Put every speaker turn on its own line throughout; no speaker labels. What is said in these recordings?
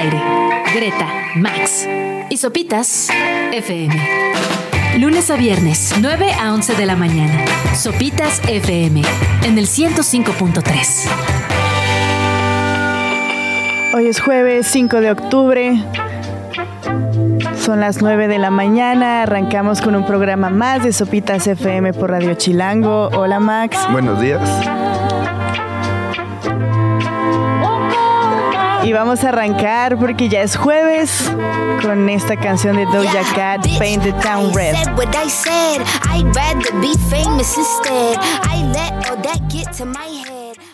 aire. Greta, Max y Sopitas FM. Lunes a viernes, 9 a 11 de la mañana. Sopitas FM en el 105.3.
Hoy es jueves 5 de octubre. Son las 9 de la mañana. Arrancamos con un programa más de Sopitas FM por Radio Chilango. Hola Max.
Buenos días.
Y vamos a arrancar porque ya es jueves con esta canción de Doja Cat, Paint the Town Red.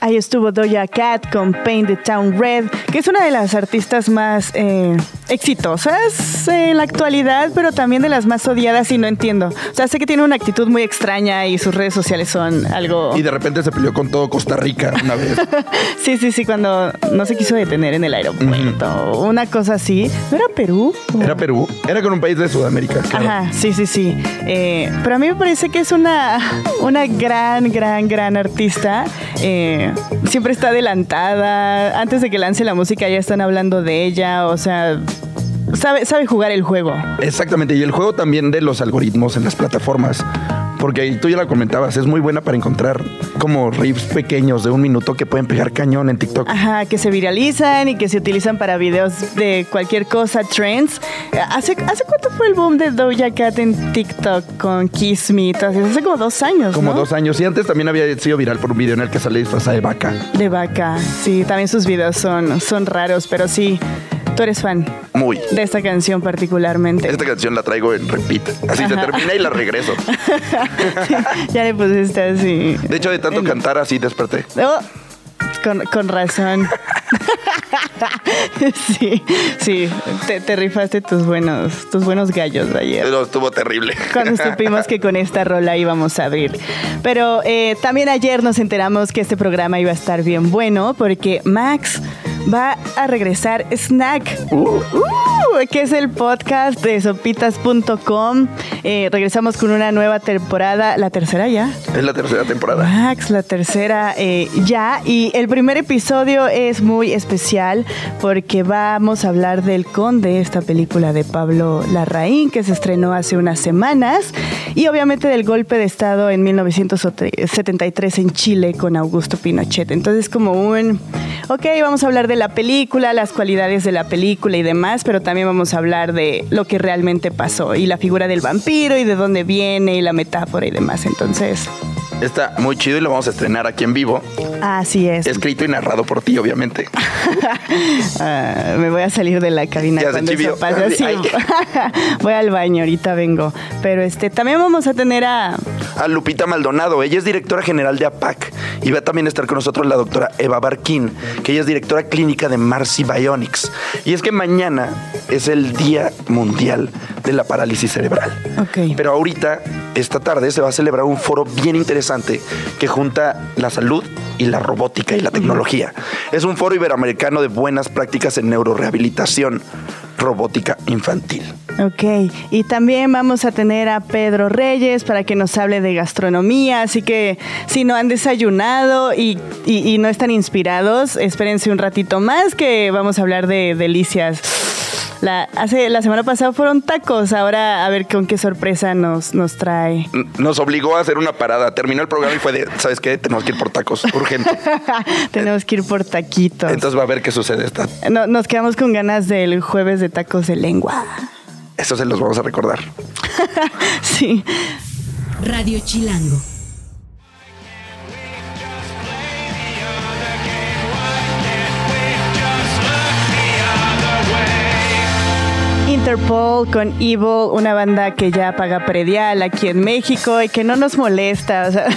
Ahí estuvo Doja Cat con Paint the Town Red, que es una de las artistas más eh, exitosas en la actualidad, pero también de las más odiadas y no entiendo. O sea, sé que tiene una actitud muy extraña y sus redes sociales son algo...
Y de repente se peleó con todo Costa Rica una vez.
sí, sí, sí, cuando no se quiso detener en el aeropuerto. Una cosa así. ¿No era Perú?
Era Perú. Era con un país de Sudamérica.
Ajá, sí, sí, sí. Eh, pero a mí me parece que es una, una gran, gran, gran artista. Eh, siempre está adelantada. Antes de que lance la música ya están hablando de ella. O sea, sabe, sabe jugar el juego.
Exactamente. Y el juego también de los algoritmos en las plataformas. Porque tú ya la comentabas, es muy buena para encontrar como riffs pequeños de un minuto que pueden pegar cañón en TikTok.
Ajá, que se viralizan y que se utilizan para videos de cualquier cosa, trends. ¿Hace, ¿hace cuánto fue el boom de Doja Cat en TikTok con Kiss Me? Hace como dos años.
Como dos años. Y antes también había sido viral por un video en el que sale disfrazada de vaca.
De vaca, sí. También sus videos son, son raros, pero sí. Tú eres fan.
Muy.
De esta canción particularmente.
Esta canción la traigo en repeat. Así se termina y la regreso.
ya le pusiste así.
De hecho, de tanto cantar así desperté.
Oh, con, con, razón. sí, sí, te, rifaste tus buenos, tus buenos gallos de ayer.
Pero estuvo terrible.
Cuando supimos que con esta rola íbamos a abrir. Pero eh, también ayer nos enteramos que este programa iba a estar bien bueno porque Max va a regresar Snack, uh, uh, que es el podcast de sopitas.com. Eh, regresamos con una nueva temporada, la tercera ya.
Es la tercera temporada.
Max, la tercera eh, ya. Y el primer episodio es muy especial porque vamos a hablar del Conde, esta película de Pablo Larraín que se estrenó hace unas semanas. Y obviamente del golpe de Estado en 1973 en Chile con Augusto Pinochet. Entonces como un, ok, vamos a hablar de la película, las cualidades de la película y demás, pero también vamos a hablar de lo que realmente pasó y la figura del vampiro y de dónde viene y la metáfora y demás. Entonces...
Está muy chido y lo vamos a estrenar aquí en vivo.
Así es.
Escrito y narrado por ti, obviamente.
Ah, me voy a salir de la cabina cuando eso pase. voy al baño, ahorita vengo. Pero este, también vamos a tener a...
A Lupita Maldonado. Ella es directora general de APAC. Y va a también estar con nosotros la doctora Eva Barquín, que ella es directora clínica de Marcy Bionics. Y es que mañana es el Día Mundial de la Parálisis Cerebral.
Ok.
Pero ahorita, esta tarde, se va a celebrar un foro bien interesante que junta la salud y la robótica y la tecnología. Es un foro iberoamericano de buenas prácticas en neurorehabilitación robótica infantil.
Ok, y también vamos a tener a Pedro Reyes para que nos hable de gastronomía, así que si no han desayunado y, y no están inspirados, espérense un ratito más que vamos a hablar de delicias la, hace, la semana pasada fueron tacos, ahora a ver con qué sorpresa nos, nos trae.
Nos obligó a hacer una parada. Terminó el programa y fue de, ¿sabes qué? Tenemos que ir por tacos, urgente.
Tenemos que ir por taquitos.
Entonces va a ver qué sucede esta.
No, nos quedamos con ganas del jueves de tacos de lengua.
Eso se los vamos a recordar.
sí.
Radio Chilango.
Interpol con Evil, una banda que ya paga predial aquí en México y que no nos molesta. O sea,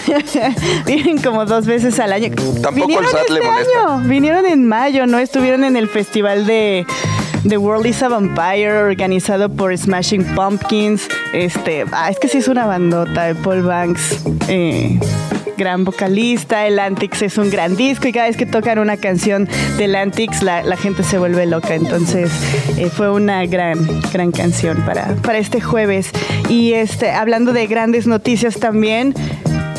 vienen como dos veces al año.
Tampoco el SAT le este molesta.
Vinieron en mayo, ¿no? Estuvieron en el festival de The World is a Vampire, organizado por Smashing Pumpkins. Este, ah, es que sí es una bandota de Paul Banks. Eh, gran vocalista, el Antix es un gran disco y cada vez que tocan una canción del Antix la, la gente se vuelve loca. Entonces eh, fue una gran, gran canción para, para este jueves. Y este, hablando de grandes noticias también,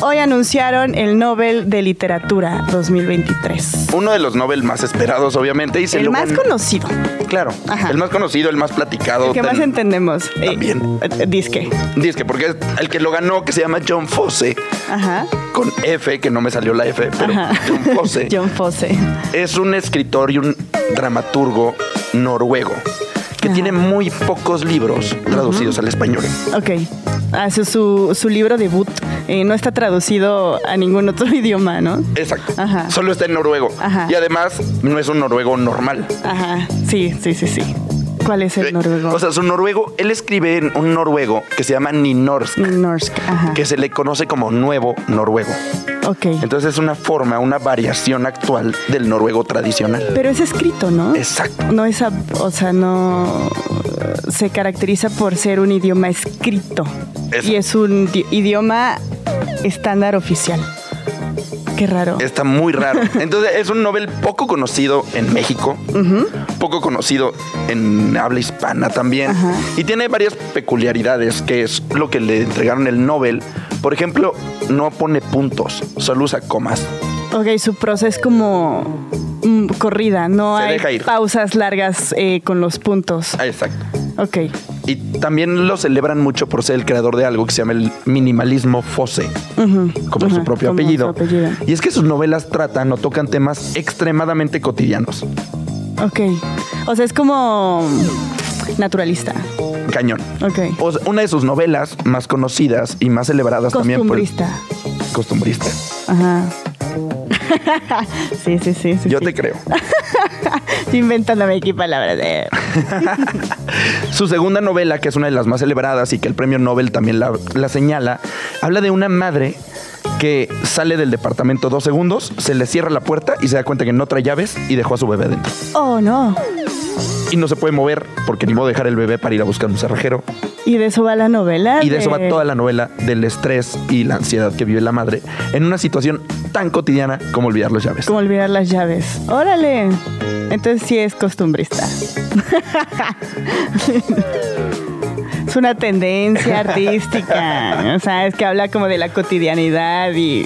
hoy anunciaron el Nobel de Literatura 2023.
Uno de los Nobel más esperados, obviamente. Y se
el
lo
más conocido,
Claro,
Ajá.
el más conocido, el más platicado.
el que más
Ten-
entendemos. Eh,
También.
eh, disque.
Disque, porque es el que lo ganó, que se llama John Fosse,
Ajá.
con F, que no me salió la F, pero
Ajá.
John Fosse.
John Fosse.
es un escritor y un dramaturgo noruego que
Ajá.
tiene muy pocos libros traducidos al español.
Ok. Hace su, su libro debut. eh, no está traducido a ningún otro idioma, ¿no?
Exacto.
Ajá.
Solo está en noruego.
Ajá.
Y además no es un noruego normal.
Ajá. Sí, sí, sí, sí. ¿Cuál es el noruego?
O sea, su noruego, él escribe en un noruego que se llama Ninorsk,
Norsk. Ajá.
que se le conoce como nuevo noruego.
Ok.
Entonces es una forma, una variación actual del noruego tradicional.
Pero es escrito, ¿no?
Exacto.
No es, o sea, no se caracteriza por ser un idioma escrito.
Eso.
Y es un di- idioma estándar oficial. Qué raro.
Está muy raro. Entonces es un novel poco conocido en México, poco conocido en habla hispana también. Y tiene varias peculiaridades, que es lo que le entregaron el Nobel. Por ejemplo, no pone puntos, solo usa comas.
Ok, su proceso es como mm, corrida, no
Se
hay pausas largas eh, con los puntos.
Ah, Exacto.
Ok.
Y también lo celebran mucho por ser el creador de algo que se llama el minimalismo Fosse,
Ujú,
como su propio
como
apellido. Y es que sus novelas tratan o tocan temas extremadamente cotidianos.
Ok. O sea, es como naturalista.
Cañón.
Ok.
O sea, una de sus novelas más conocidas y más celebradas también por
Costumbrista.
costumbrista.
Ajá. Sí, sí, sí. sí
Yo
sí.
te creo.
Inventándome aquí palabras. eh.
Su segunda novela, que es una de las más celebradas y que el premio Nobel también la, la señala, habla de una madre que sale del departamento dos segundos, se le cierra la puerta y se da cuenta que no trae llaves y dejó a su bebé dentro.
Oh, no.
Y no se puede mover porque ni modo dejar el bebé para ir a buscar un cerrajero.
Y de eso va la novela.
Y de eso va toda la novela del estrés y la ansiedad que vive la madre en una situación tan cotidiana como olvidar las llaves.
Como olvidar las llaves. Órale. Entonces sí es costumbrista. es una tendencia artística. O sea, es que habla como de la cotidianidad y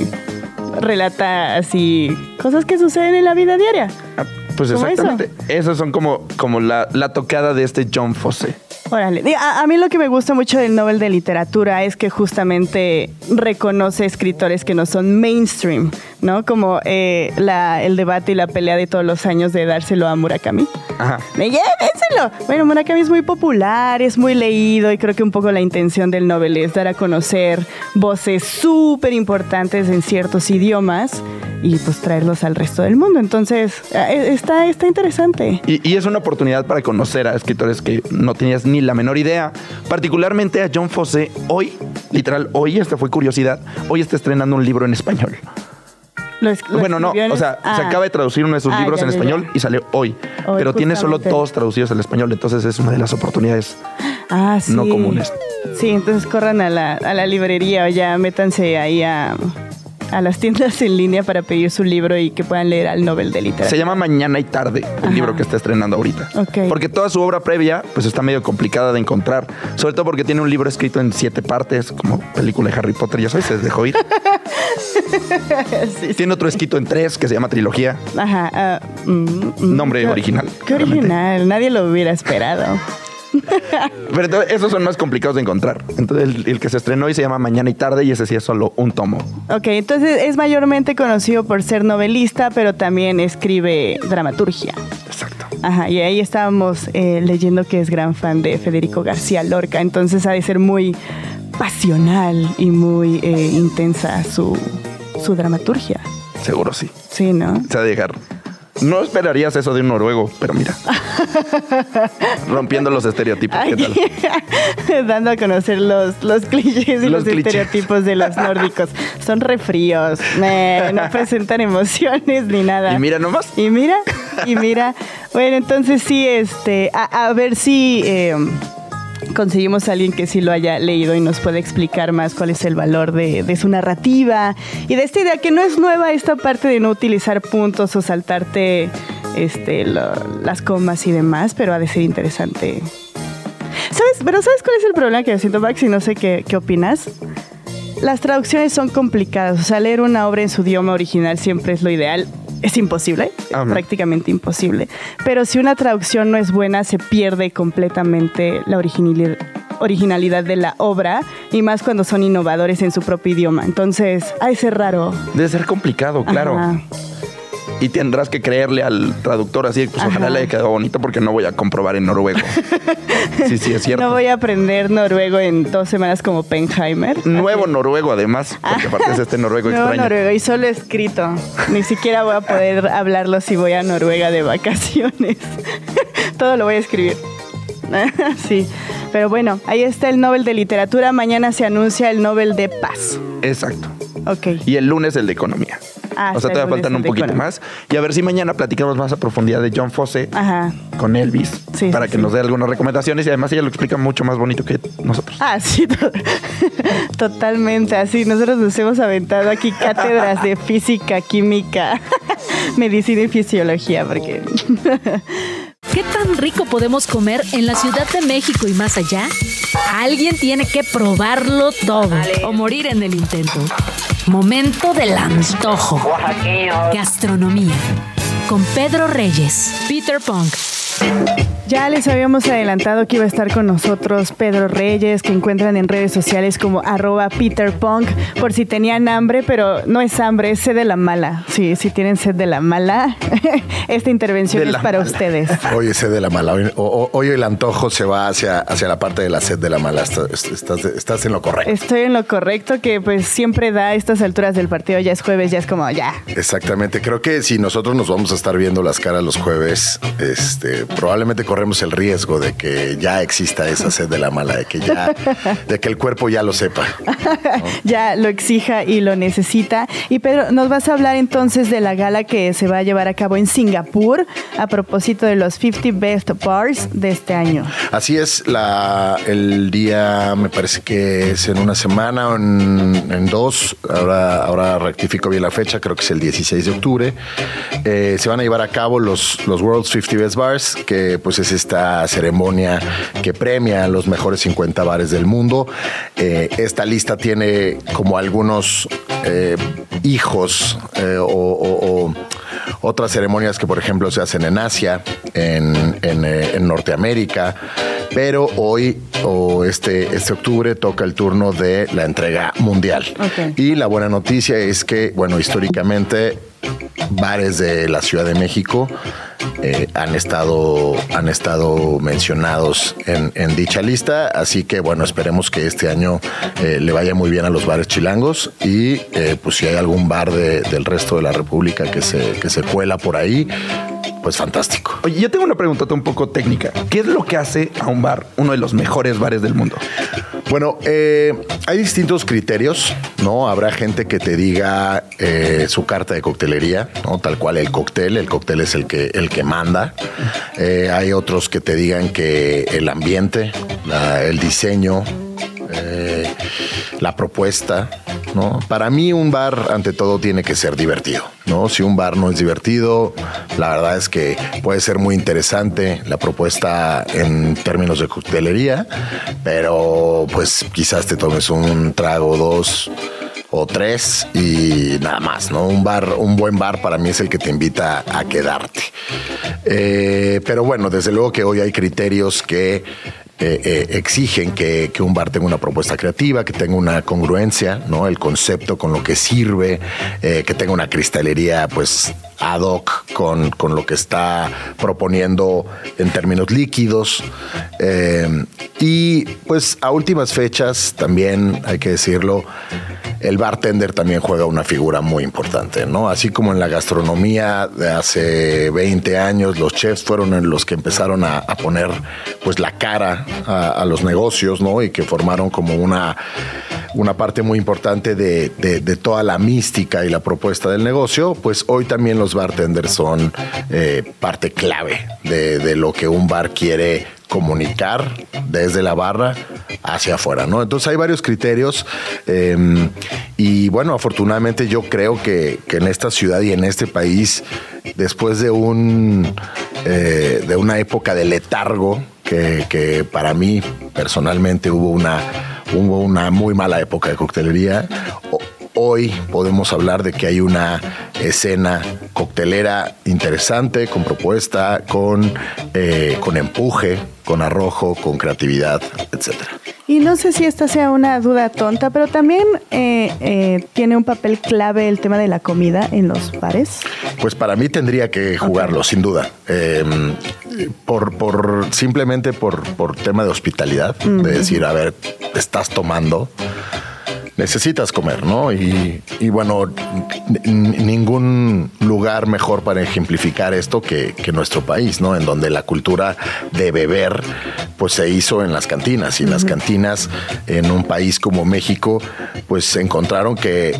relata así cosas que suceden en la vida diaria.
Pues
¿Cómo
exactamente. Esas son como, como la, la tocada de este John Fosse.
Órale. A, a mí lo que me gusta mucho del Nobel de Literatura es que justamente reconoce escritores que no son mainstream, ¿no? Como eh, la, el debate y la pelea de todos los años de dárselo a Murakami.
Ajá.
¡Me llévenselo! Bueno, Murakami es muy popular, es muy leído y creo que un poco la intención del Nobel es dar a conocer voces súper importantes en ciertos idiomas y pues traerlos al resto del mundo. Entonces, eh, está, está interesante.
Y, y es una oportunidad para conocer a escritores que no tenías ni la menor idea. Particularmente a John Fosse. Hoy, literal, hoy, esta fue curiosidad, hoy está estrenando un libro en español.
Lo es- lo
bueno, no, o sea, se
Ah.
acaba de traducir uno de sus
Ah,
libros
ya,
en
ya,
español
ya.
y sale hoy.
Hoy,
pero tiene solo todos traducidos al español, entonces es una de las oportunidades.
Ah, sí.
no comunes.
Sí, entonces corran a la, a la librería o ya métanse ahí a, a las tiendas en línea para pedir su libro y que puedan leer al Nobel de Literatura.
Se llama Mañana y Tarde, el
Ajá.
libro que está estrenando ahorita.
Ok.
Porque toda su obra previa, pues está medio complicada de encontrar. Sobre todo porque tiene un libro escrito en siete partes, como película de Harry Potter, ya sabes, se dejó ir.
Sí,
tiene otro escrito en tres que se llama Trilogía.
Ajá. ah, mm, mm.
Nombre
Qué-
original,
Qué original. Nadie lo hubiera esperado.
Pero entonces, esos son más complicados de encontrar. Entonces, el, el que se estrenó hoy se llama Mañana y Tarde y ese sí es solo un tomo.
Ok, entonces es mayormente conocido por ser novelista, pero también escribe dramaturgia.
Exacto.
Ajá, y ahí estábamos eh, leyendo que es gran fan de Federico García Lorca, entonces ha de ser muy pasional y muy eh, intensa su, su dramaturgia.
Seguro sí.
Sí, ¿no?
Se ha de dejar. No esperarías eso de un noruego, pero mira. Rompiendo los estereotipos. ¿Qué tal?
Dando a conocer los, los clichés y
Los
estereotipos de los nórdicos. Son refríos, no presentan emociones ni nada.
Y mira nomás.
Y mira, y mira. Bueno, entonces sí, este, a, a ver si eh, conseguimos a alguien que sí lo haya leído y nos pueda explicar más cuál es el valor de, su narrativa y de esta idea que no es nueva esta parte de no utilizar puntos o saltarte este, las comas y demás, pero ha de ser interesante. ¿Sabes? Pero ¿sabes cuál es el problema que yo siento, Max? Y no sé qué opinas. las traducciones son complicadas. O sea, leer una obra en su idioma original siempre es lo ideal. Es imposible,
Ajá.
prácticamente imposible. Pero si una traducción no es buena, se pierde completamente la originalidad, originalidad de la obra y más cuando son innovadores en su propio idioma. Entonces, ha de ser raro.
Debe ser complicado, claro.
Ajá.
Y tendrás que creerle al traductor así, pues ojalá
Ajá.
le haya quedado bonito porque no voy a comprobar en noruego. sí, sí, es cierto.
No voy a aprender noruego en dos semanas como Penheimer.
Nuevo
Así.
noruego, además, porque aparte es este noruego
Nuevo
extraño.
noruego y solo escrito. Ni siquiera voy a poder hablarlo si voy a Noruega de vacaciones. Todo lo voy a escribir. sí, pero bueno, ahí está el Nobel de Literatura. Mañana se anuncia el Nobel de Paz.
Exacto.
Ok.
Y el lunes el de economía.
Ah,
o sea, todavía faltan un poquito más. Y a ver si mañana platicamos más a profundidad de John Fosse
Ajá.
con Elvis
Sí,
para
sí,
que
sí.
nos dé algunas recomendaciones y además ella lo explica mucho más bonito que nosotros.
Ah, sí, to- totalmente. Así, nosotros nos hemos aventado aquí cátedras de física, química, medicina y fisiología, porque
¿Qué tan rico podemos comer en la Ciudad de México y más allá? Alguien tiene que probarlo todo o morir en el intento. Momento del antojo. Gastronomía. Con Pedro Reyes, Peter Punk.
Ya les habíamos adelantado que iba a estar con nosotros Pedro Reyes, que encuentran en redes sociales como arroba Peter Punk, por si tenían hambre, pero no es hambre, es sed de la mala. Sí, si tienen sed de la mala, esta intervención
De
es para
mala.
ustedes.
Hoy es sed de la mala. Hoy, el antojo se va hacia, hacia la parte de la sed de la mala. Estás, estás- estás en lo correcto.
Estoy en lo correcto, que pues siempre da a estas alturas del partido, ya es jueves, ya es como ya.
Exactamente. Creo que si nosotros nos vamos a estar viendo las caras los jueves, este, probablemente corremos el riesgo de que ya exista esa sed de la mala, de que ya, de que el cuerpo ya lo sepa.
ya lo exija y lo necesita. Y Pedro, nos vas a hablar entonces de la gala que se va a llevar a cabo en Singapur a propósito de los 50 Best Bars de este año.
Así es, la, el día me parece que es en una semana o en, en dos, ahora, ahora rectifico bien la fecha, creo que es el 16 de octubre. Eh, se van a llevar a cabo los, los World's 50 Best Bars, que pues es esta ceremonia que premia a los mejores 50 bares del mundo. Eh, esta lista tiene como algunos eh, hijos eh, o- o- o otras ceremonias que, por ejemplo, se hacen en Asia, en, en, en Norteamérica, pero hoy o este, este octubre toca el turno de la entrega mundial. Y la buena noticia es que, bueno, históricamente bares de la Ciudad de México eh, han estado han estado mencionados en, en dicha lista así que bueno esperemos que este año eh, le vaya muy bien a los bares chilangos y eh, pues si hay algún bar de- del resto de la república que se que se cuela por ahí pues fantástico
Oye, yo tengo una preguntota un poco técnica. ¿Qué es lo que hace a un bar uno de los mejores bares del mundo?
Bueno, eh, hay distintos criterios, ¿no? Habrá gente que te diga eh, su carta de ¿no? Tal cual el cóctel, el cóctel es el que, el que manda. Eh, hay otros que te digan que el ambiente, el diseño, eh, la propuesta, ¿no? Para mí un bar ante todo tiene que ser divertido, ¿no? Si un bar no es divertido, la verdad es que puede ser muy interesante la propuesta en términos de coctelería, pero pues quizás te tomes un trago o dos o tres y nada más, ¿no? Un bar, un buen bar para mí es el que te invita a quedarte. Eh, pero bueno, desde luego que hoy hay criterios que eh, eh, exigen que, un bar tenga una propuesta creativa, que tenga una congruencia. El concepto con lo que sirve, eh, que tenga una cristalería, pues, ad hoc con, lo que está proponiendo en términos líquidos. Y pues a últimas fechas, también hay que decirlo, el bartender también juega una figura muy importante, ¿no? Así como en la gastronomía de hace 20 años, los chefs fueron los que empezaron a, a poner pues la cara a, los negocios, ¿no? Y que formaron como una, una parte muy importante de, de- toda la mística y la propuesta del negocio, pues hoy también los bartenders son eh, parte clave de, de lo que un bar quiere comunicar desde la barra hacia afuera, ¿no? Entonces hay varios criterios eh, y bueno, afortunadamente yo creo que, que en esta ciudad y en este país, después de un eh, de una época de letargo que, para mí personalmente hubo una hubo una muy mala época de coctelería. Hoy podemos hablar de que hay una escena coctelera interesante, con propuesta, con, eh, con empuje, con arrojo, con creatividad, etcétera.
Y no sé si esta sea una duda tonta, pero también eh, eh, tiene un papel clave el tema de la comida en los bares.
Pues para mí tendría que jugarlo, sin duda. Em, por, por, simplemente por, por tema de hospitalidad, de decir, a ver, estás tomando necesitas comer, ¿no? Y, bueno, ningún lugar mejor para ejemplificar esto que, que, nuestro país, ¿no? En donde la cultura de beber, pues se hizo en las cantinas. Y las cantinas en un país como México, pues encontraron que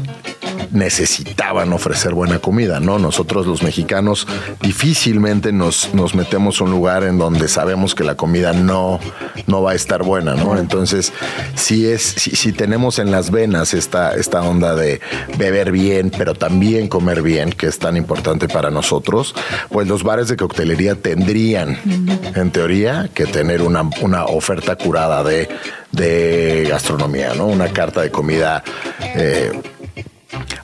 necesitaban ofrecer buena comida, ¿no? Nosotros los mexicanos difícilmente nos, nos metemos a un lugar en donde sabemos que la comida no, no va a estar buena, ¿no? Entonces, si es, si, tenemos en las venas esta, esta onda de beber bien, pero también comer bien, que es tan importante para nosotros, pues los bares de coctelería tendrían, en teoría, que tener una, una oferta curada de, de gastronomía, ¿no? Una carta de comida eh,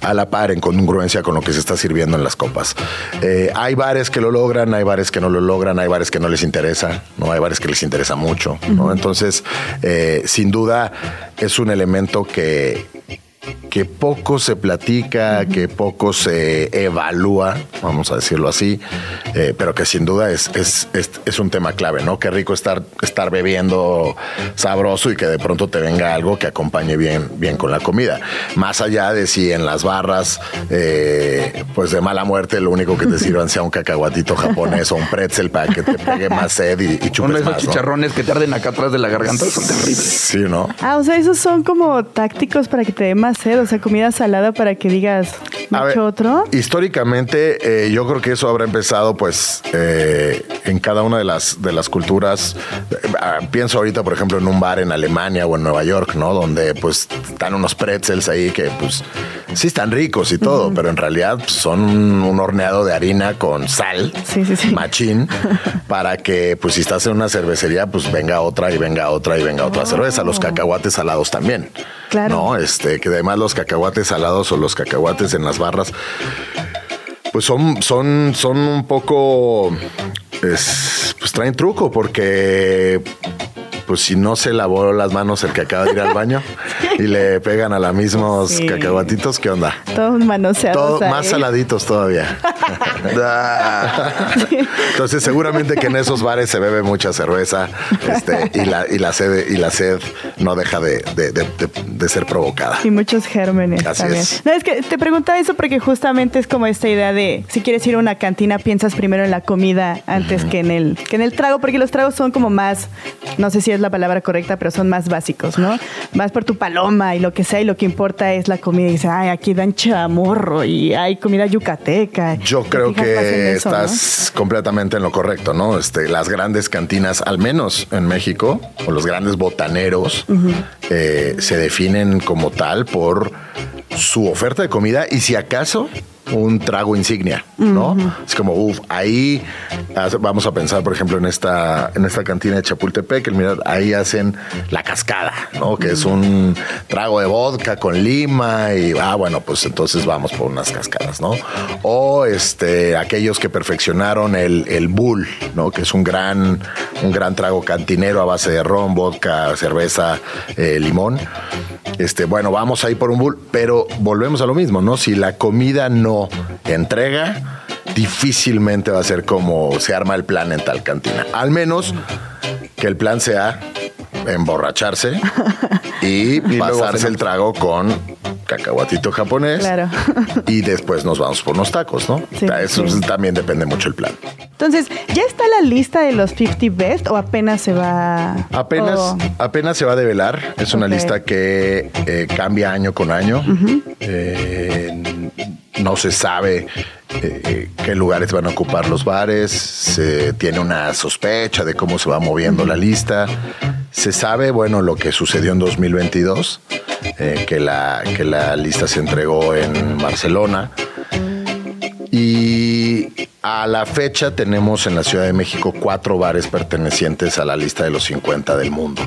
a la par en congruencia con lo que se está sirviendo en las copas. Eh, hay bares que lo logran, hay bares que no lo logran, hay bares que no les interesa, no hay bares que les interesa mucho. Entonces, eh, sin duda es un elemento que que poco se platica, que poco se evalúa, vamos a decirlo así, eh, pero que sin duda es, es, es, un tema clave, ¿no? Qué rico estar, estar bebiendo sabroso y que de pronto te venga algo que acompañe bien, bien con la comida. Más allá de si en las barras, eh, pues de mala muerte, lo único que te sirvan sea un cacahuatito japonés o un pretzel para que te pegue más sed y, y chupes
esos chicharrones que tarden acá atrás de la garganta son terribles.
Sí, ¿no?
Ah, o sea, esos son como tácticos para que te dé más sed, o sea, comida salada para que digas, mucho otro?
Históricamente, eh, yo creo que eso habrá empezado, pues, eh, en cada una de las, de las culturas. Ah, pienso ahorita, por ejemplo, en un bar en Alemania o en Nueva York, ¿no? Donde, pues, están unos pretzels ahí que, pues, sí están ricos y todo, pero en realidad pues, son un, horneado de harina con sal, machín, para que, pues, si estás en una cervecería, pues, venga otra y venga otra y venga otra cerveza. Los cacahuates salados también. Claro. No, este, que además los cacahuates salados o los cacahuates en las barras, pues son, son, son un poco, pues traen truco porque pues si no se lavó las manos el que acaba de ir al baño y le pegan a la mismos cacahuatitos, ¿qué onda?
Todos manoseados.
Todo, más saladitos todavía. Entonces seguramente que en esos bares se bebe mucha cerveza este, y, la, y, la sed, y la sed no deja de, ser provocada.
Y muchos gérmenes también. Es. No, es que te preguntaba eso porque justamente es como esta idea de si quieres ir a una cantina piensas primero en la comida antes que, en el, que en el trago, porque los tragos son como más, no sé si es la palabra correcta, pero son más básicos, ¿no? Vas por tu paloma y lo que sea, y lo que importa es la comida. Y dices, ay, aquí dan chamorro y hay comida yucateca.
Yo creo que estás completamente en lo correcto, ¿no? Este, las grandes cantinas, al menos en México, o los grandes botaneros, eh, se definen como tal por su oferta de comida y si acaso un trago insignia, ¿no? Es como, uff, ahí vamos a pensar, por ejemplo, en esta, en esta cantina de Chapultepec, el mirad, ahí hacen la cascada, ¿no? Que es un trago de vodka con lima y, ah, bueno, pues entonces vamos por unas cascadas, ¿no? O este, aquellos que perfeccionaron el, el bull, ¿no? Que es un gran, un gran trago cantinero a base de ron, vodka, cerveza, eh, limón. Este, bueno, vamos ahí por un bull, pero volvemos a lo mismo, ¿no? Si la comida no entrega, difícilmente va a ser como se arma el plan en tal cantina. Al menos que el plan sea emborracharse y, pasarse el trago con cacahuatito japonés.
Claro.
y después nos vamos por unos tacos, ¿no? Eso también depende mucho el plan.
Entonces, ¿ya está la lista de los 50 best o apenas se va?
Apenas, apenas se va a develar. Es una lista que eh, cambia año con año. Eh, no se sabe eh, qué lugares van a ocupar los bares, se tiene una sospecha de cómo se va moviendo la lista. Se sabe, bueno, lo que sucedió en 2022, eh, que, la, que la lista se entregó en Barcelona. Y a la fecha tenemos en la Ciudad de México cuatro bares pertenecientes a la lista de los 50 del mundo.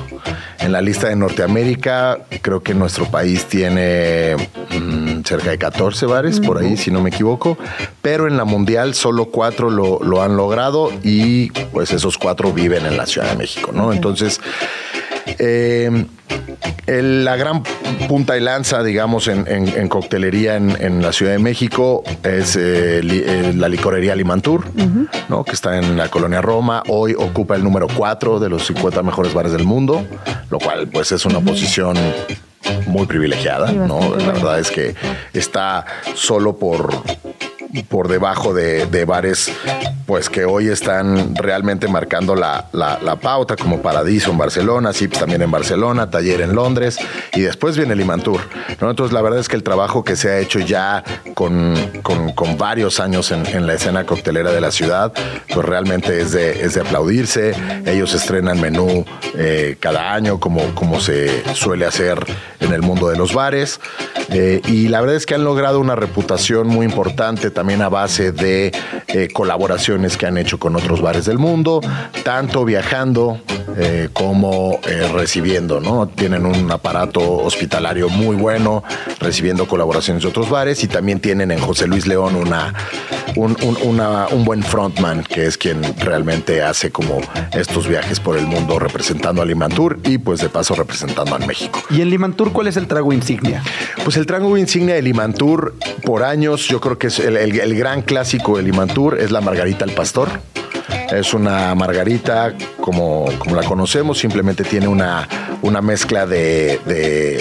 En la lista de Norteamérica, creo que nuestro país tiene mm, cerca de 14 bares, por ahí, si no me equivoco. Pero en la mundial solo cuatro lo, lo han logrado y pues esos cuatro viven en la Ciudad de México, ¿no? Entonces, eh, la gran punta y lanza, digamos, en, coctelería en, la Ciudad de México es eh, eh, la licorería Limantur, ¿no? que está en la colonia Roma. Hoy ocupa el número 4 de los 50 mejores bares del mundo, lo cual pues es una posición muy privilegiada, ¿no? La verdad es que está solo por por debajo de, bares pues que hoy están realmente marcando la, pauta, como Paradiso en Barcelona, Sips también en Barcelona, Taller en Londres, y después viene Limantur. ¿no? Entonces la verdad es que el trabajo que se ha hecho ya con, varios años en, la escena coctelera de la ciudad, pues realmente es de, es de aplaudirse. Ellos estrenan menú eh, cada año, como, como se suele hacer en el mundo de los bares. Eh, y la verdad es que han logrado una reputación muy importante a base de eh, colaboraciones que han hecho con otros bares del mundo, tanto viajando eh, como recibiendo, ¿no? Tienen un aparato hospitalario muy bueno, recibiendo colaboraciones de otros bares y también tienen en José Luis León una, un, un buen frontman que es quien realmente hace como estos viajes por el mundo representando a Limantur y pues de paso representando a México.
¿Y en Limantur cuál es el trago insignia?
Pues el trago insignia de Limantur por años, yo creo que es el, gran clásico de Limantur, es la margarita al pastor. Es una margarita como, la conocemos, simplemente tiene una, una mezcla de,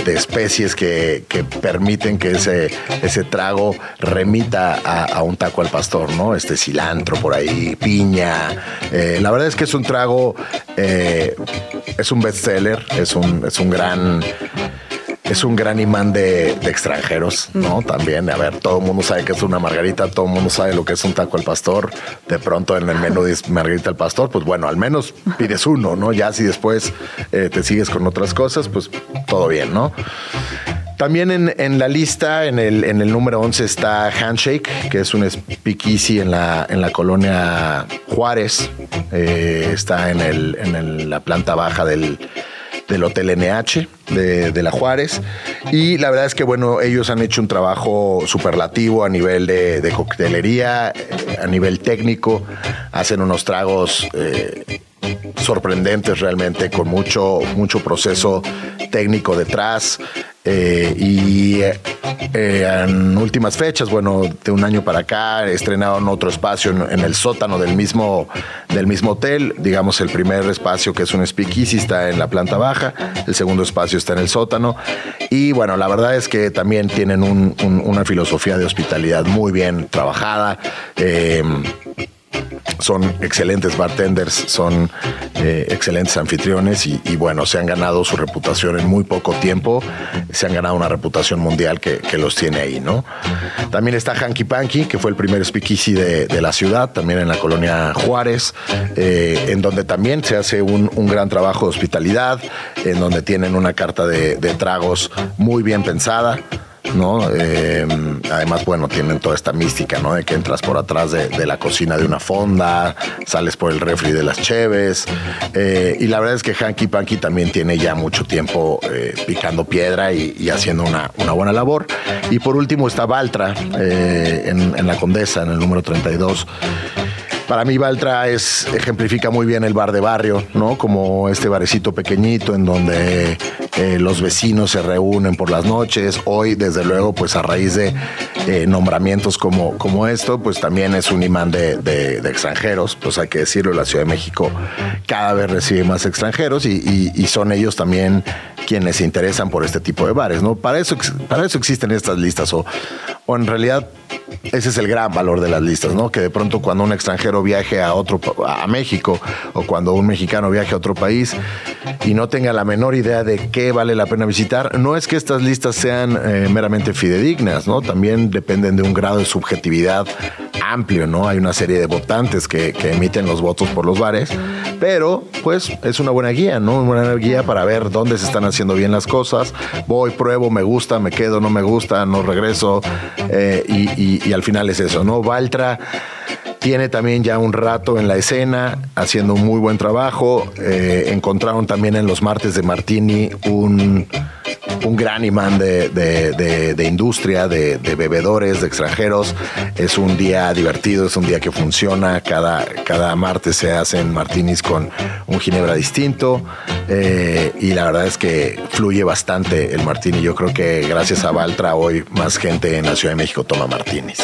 especies que, permiten que ese, ese trago remita a, un taco al pastor, ¿no? Este cilantro por ahí, piña. Eh, la verdad es que es un trago, eh, es un bestseller, es un, es un gran es un gran imán de, extranjeros, ¿no? También, a ver, todo el mundo sabe que es una margarita, todo el mundo sabe lo que es un taco al pastor. De pronto en el menú dice margarita al pastor, pues bueno, al menos pides uno, ¿no? Ya si después eh, te sigues con otras cosas, pues todo bien, ¿no? También en, la lista, en el, en el número 11 está Handshake, que es un speakeasy en la, en la colonia Juárez. Eh, está en, el, en la planta baja del, del Hotel NH de, la Juárez. Y la verdad es que, bueno, ellos han hecho un trabajo superlativo a nivel de, coctelería, eh, a nivel técnico. Hacen unos tragos eh, sorprendentes realmente, con mucho, mucho proceso técnico detrás. Eh, y eh, en últimas fechas, bueno, de un año para acá, estrenaron otro espacio en, el sótano del mismo, del mismo hotel. Digamos, el primer espacio, que es un speakeasy, está en la planta baja. El segundo espacio está en el sótano. Y bueno, la verdad es que también tienen una filosofía de hospitalidad muy bien trabajada. Eh, son excelentes bartenders, son eh, excelentes anfitriones y, bueno, se han ganado su reputación en muy poco tiempo, se han ganado una reputación mundial que, los tiene ahí, ¿no? También está Hanky Panky, que fue el primer speakeasy de, la ciudad, también en la colonia Juárez, eh, en donde también se hace un, gran trabajo de hospitalidad, en donde tienen una carta de tragos muy bien pensada. ¿No? Eh, además, bueno, tienen toda esta mística, ¿no? De que entras por atrás de, la cocina de una fonda, sales por el refri de las cheves. Eh, y la verdad es que Hanky Panky también tiene ya mucho tiempo eh, picando piedra y, haciendo una, buena labor. Y por último está Valtra en, en la Condesa, en el número 32 para mí Valtra es, ejemplifica muy bien el bar de barrio, ¿no? Como este barecito pequeñito en donde eh, los vecinos se reúnen por las noches. Hoy, desde luego, pues a raíz de eh, nombramientos como, como esto, pues también es un imán de, extranjeros. Pues hay que decirlo, la Ciudad de México cada vez recibe más extranjeros y, son ellos también quienes se interesan por este tipo de bares, ¿no? Para eso, para eso existen estas listas o, o en realidad ese es el gran valor de las listas, ¿no? Que de pronto cuando un extranjero viaje a otro a México o cuando un mexicano viaje a otro país y no tenga la menor idea de qué vale la pena visitar, no es que estas listas sean eh, meramente fidedignas, ¿no? También dependen de un grado de subjetividad amplio, ¿no? Hay una serie de votantes que, emiten los votos por los bares, pero pues es una buena guía, ¿no? Una buena guía para ver dónde se están haciendo bien las cosas. Voy, pruebo, me gusta, me quedo, no me gusta, no regreso eh, y, y, al final es eso, ¿no? Valtra tiene también ya un rato en la escena, haciendo un muy buen trabajo. Eh, encontraron también en los martes de Martini un, un gran imán de, de- de industria, de, bebedores, de extranjeros. Es un día divertido, es un día que funciona. Cada, cada martes se hacen martinis con un ginebra distinto. eh, y la verdad es que fluye bastante el martini. Yo creo que gracias a Valtra hoy más gente en la Ciudad de México toma martinis.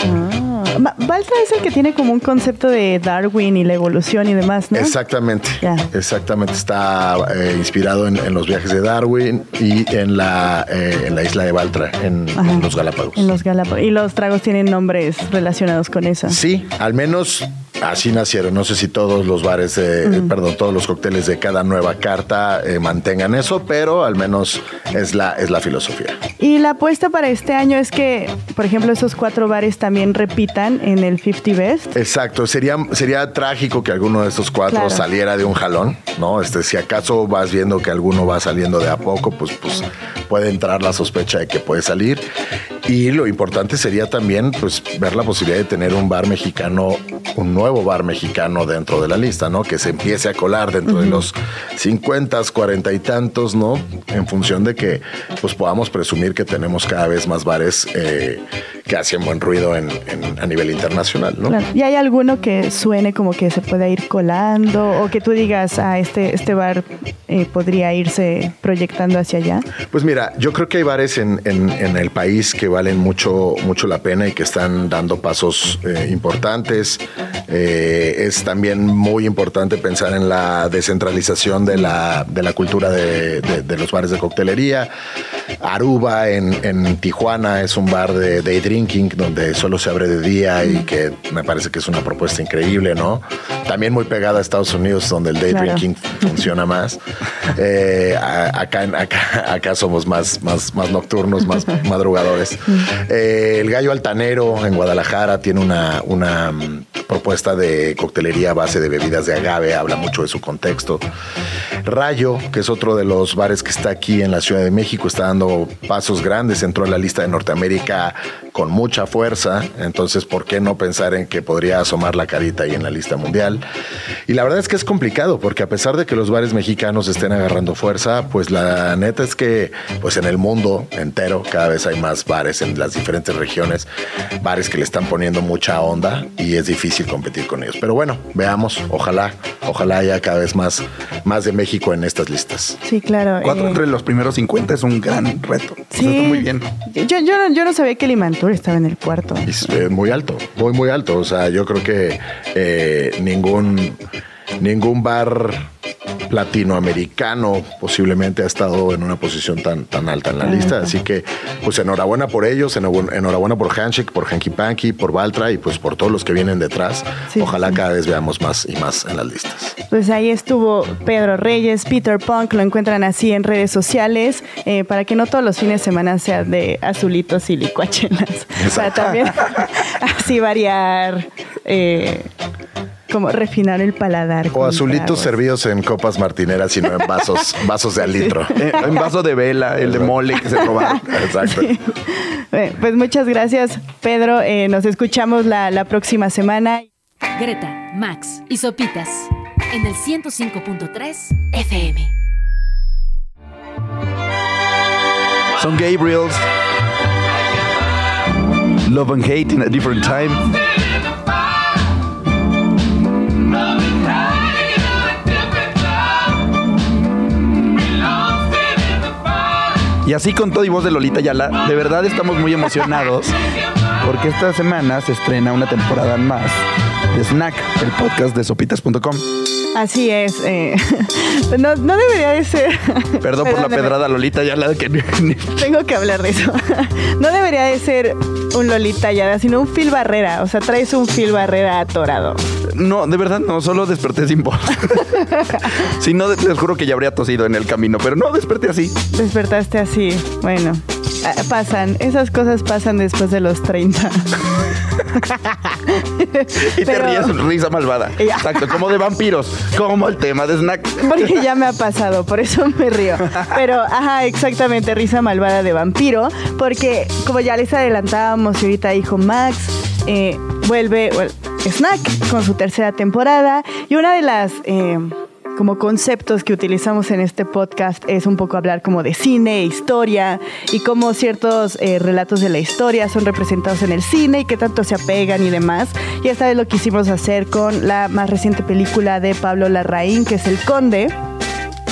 Ah, Baltra es el que tiene como un concepto de Darwin y la evolución y demás, ¿no?
Exactamente, exactamente. Está eh, inspirado en, en los viajes de Darwin y en la, eh, en la isla de Baltra, en, en los Galápagos.
En los Galápagos. Y los tragos tienen nombres relacionados con eso.
Sí, al menos así nacieron. No sé si todos los bares, de- perdón, todos los cócteles de cada nueva carta eh, mantengan eso, pero al menos es la, es la filosofía.
Y la apuesta para este año es que, por ejemplo, esos cuatro bares también repitan en el 50 Best.
Exacto, sería, sería trágico que alguno de estos cuatro
Claro.
saliera de un jalón, ¿no? Este, si acaso vas viendo que alguno va saliendo de a poco, pues, pues puede entrar la sospecha de que puede salir. Y lo importante sería también pues, ver la posibilidad de tener un bar mexicano, un nuevo bar mexicano dentro de la lista, ¿no? Que se empiece a colar dentro de los 50, 40 y tantos, ¿no? En función de que pues podamos presumir que tenemos cada vez más bares eh, que hacen buen ruido en, en- a nivel internacional, ¿no?
Claro. ¿Y hay alguno que suene como que se pueda ir colando o que tú digas, ah, este, este bar eh, podría irse proyectando hacia allá?
Pues mira, yo creo que hay bares en, en- en el país que valen mucho, mucho la pena y que están dando pasos eh, importantes. Eh, es también muy importante pensar en la descentralización de la, de la cultura de, de- de los bares de coctelería. Aruba en, en Tijuana es un bar de day drinking donde solo se abre de día y que me parece que es una propuesta increíble, ¿no? También muy pegada a Estados Unidos donde el day
Claro.
drinking funciona más. Eh, a- acá, en- acá, acá somos más, más, más nocturnos, más madrugadores. Eh, el Gallo Altanero en Guadalajara tiene una, una mm, propuesta de coctelería a base de bebidas de agave, habla mucho de su contexto. Rayo, que es otro de los bares que está aquí en la Ciudad de México, está dando pasos grandes, entró en la lista de Norteamérica con mucha fuerza, entonces ¿por qué no pensar en que podría asomar la carita ahí en la lista mundial? Y la verdad es que es complicado, porque a pesar de que los bares mexicanos estén agarrando fuerza, pues la neta es que pues en el mundo entero cada vez hay más bares en las diferentes regiones, bares que le están poniendo mucha onda y es difícil competir con ellos. Pero bueno, veamos, ojalá, ojalá haya cada vez más, más de México en estas listas.
Sí, claro.
Cuatro
eh,
entre los primeros 50 es un gran reto. O sea,
Sí.
está muy bien.
Yo, yo, no, yo no sabía que Estaba en el cuarto.
Es muy alto, muy, muy alto. O sea, yo creo que eh, ningún, ningún bar latinoamericano posiblemente ha estado en una posición tan, tan alta en la lista. Así que, pues enhorabuena por ellos, enhorabuena por Handshake, por Hanky Panky, por Valtra y pues por todos los que vienen detrás.
Sí,
Ojalá
sí.
cada vez veamos más y más en las listas.
Pues ahí estuvo Pedro Reyes, Peter Punk, lo encuentran así en redes sociales, eh, para que no todos los fines de semana sean de azulitos y licuachelas. Para también así variar, eh, como refinar el paladar.
O azulitos
tragos.
servidos en copas martineras y no en vasos, vasos de al litro.
Eh, en vaso de vela, el de mole que se robaron.
Exacto.
Pues muchas gracias, Pedro. Eh, nos escuchamos la, la próxima semana.
Greta, Max y Sopitas en el 105.3 FM.
Son Gabriels. Love and Hate in a Different Time. Y así con todo y voz de Lolita Yala, de verdad estamos muy emocionados porque esta semana se estrena una temporada más de Snack, el podcast de sopitas.com.
Así es. eh, no, no debería de ser.
Perdón por la pedrada Lolita Yala que ni-
Tengo que hablar de eso. No debería de ser un Lolita ya, sino un Phil Barrera. O sea, traes un Phil Barrera atorado.
No, de verdad no, solo desperté sin voz. si no, les juro que ya habría tosido en el camino, pero no, desperté así.
Despertaste así. Bueno, ah, pasan. Esas cosas pasan después de los 30.
Y te ríes, risa malvada. Exacto, como de vampiros, como el tema de Snack.
Porque ya me ha pasado, por eso me río. Pero, ajá, exactamente, risa malvada de vampiro. Porque, como ya les adelantábamos y ahorita dijo Max, eh, vuelve Snack con su tercera temporada y una de las... Eh, como conceptos que utilizamos en este podcast es un poco hablar como de cine, historia y cómo ciertos eh, relatos de la historia son representados en el cine y qué tanto se apegan y demás. Y esta vez lo quisimos hacer con la más reciente película de Pablo Larraín, que es El Conde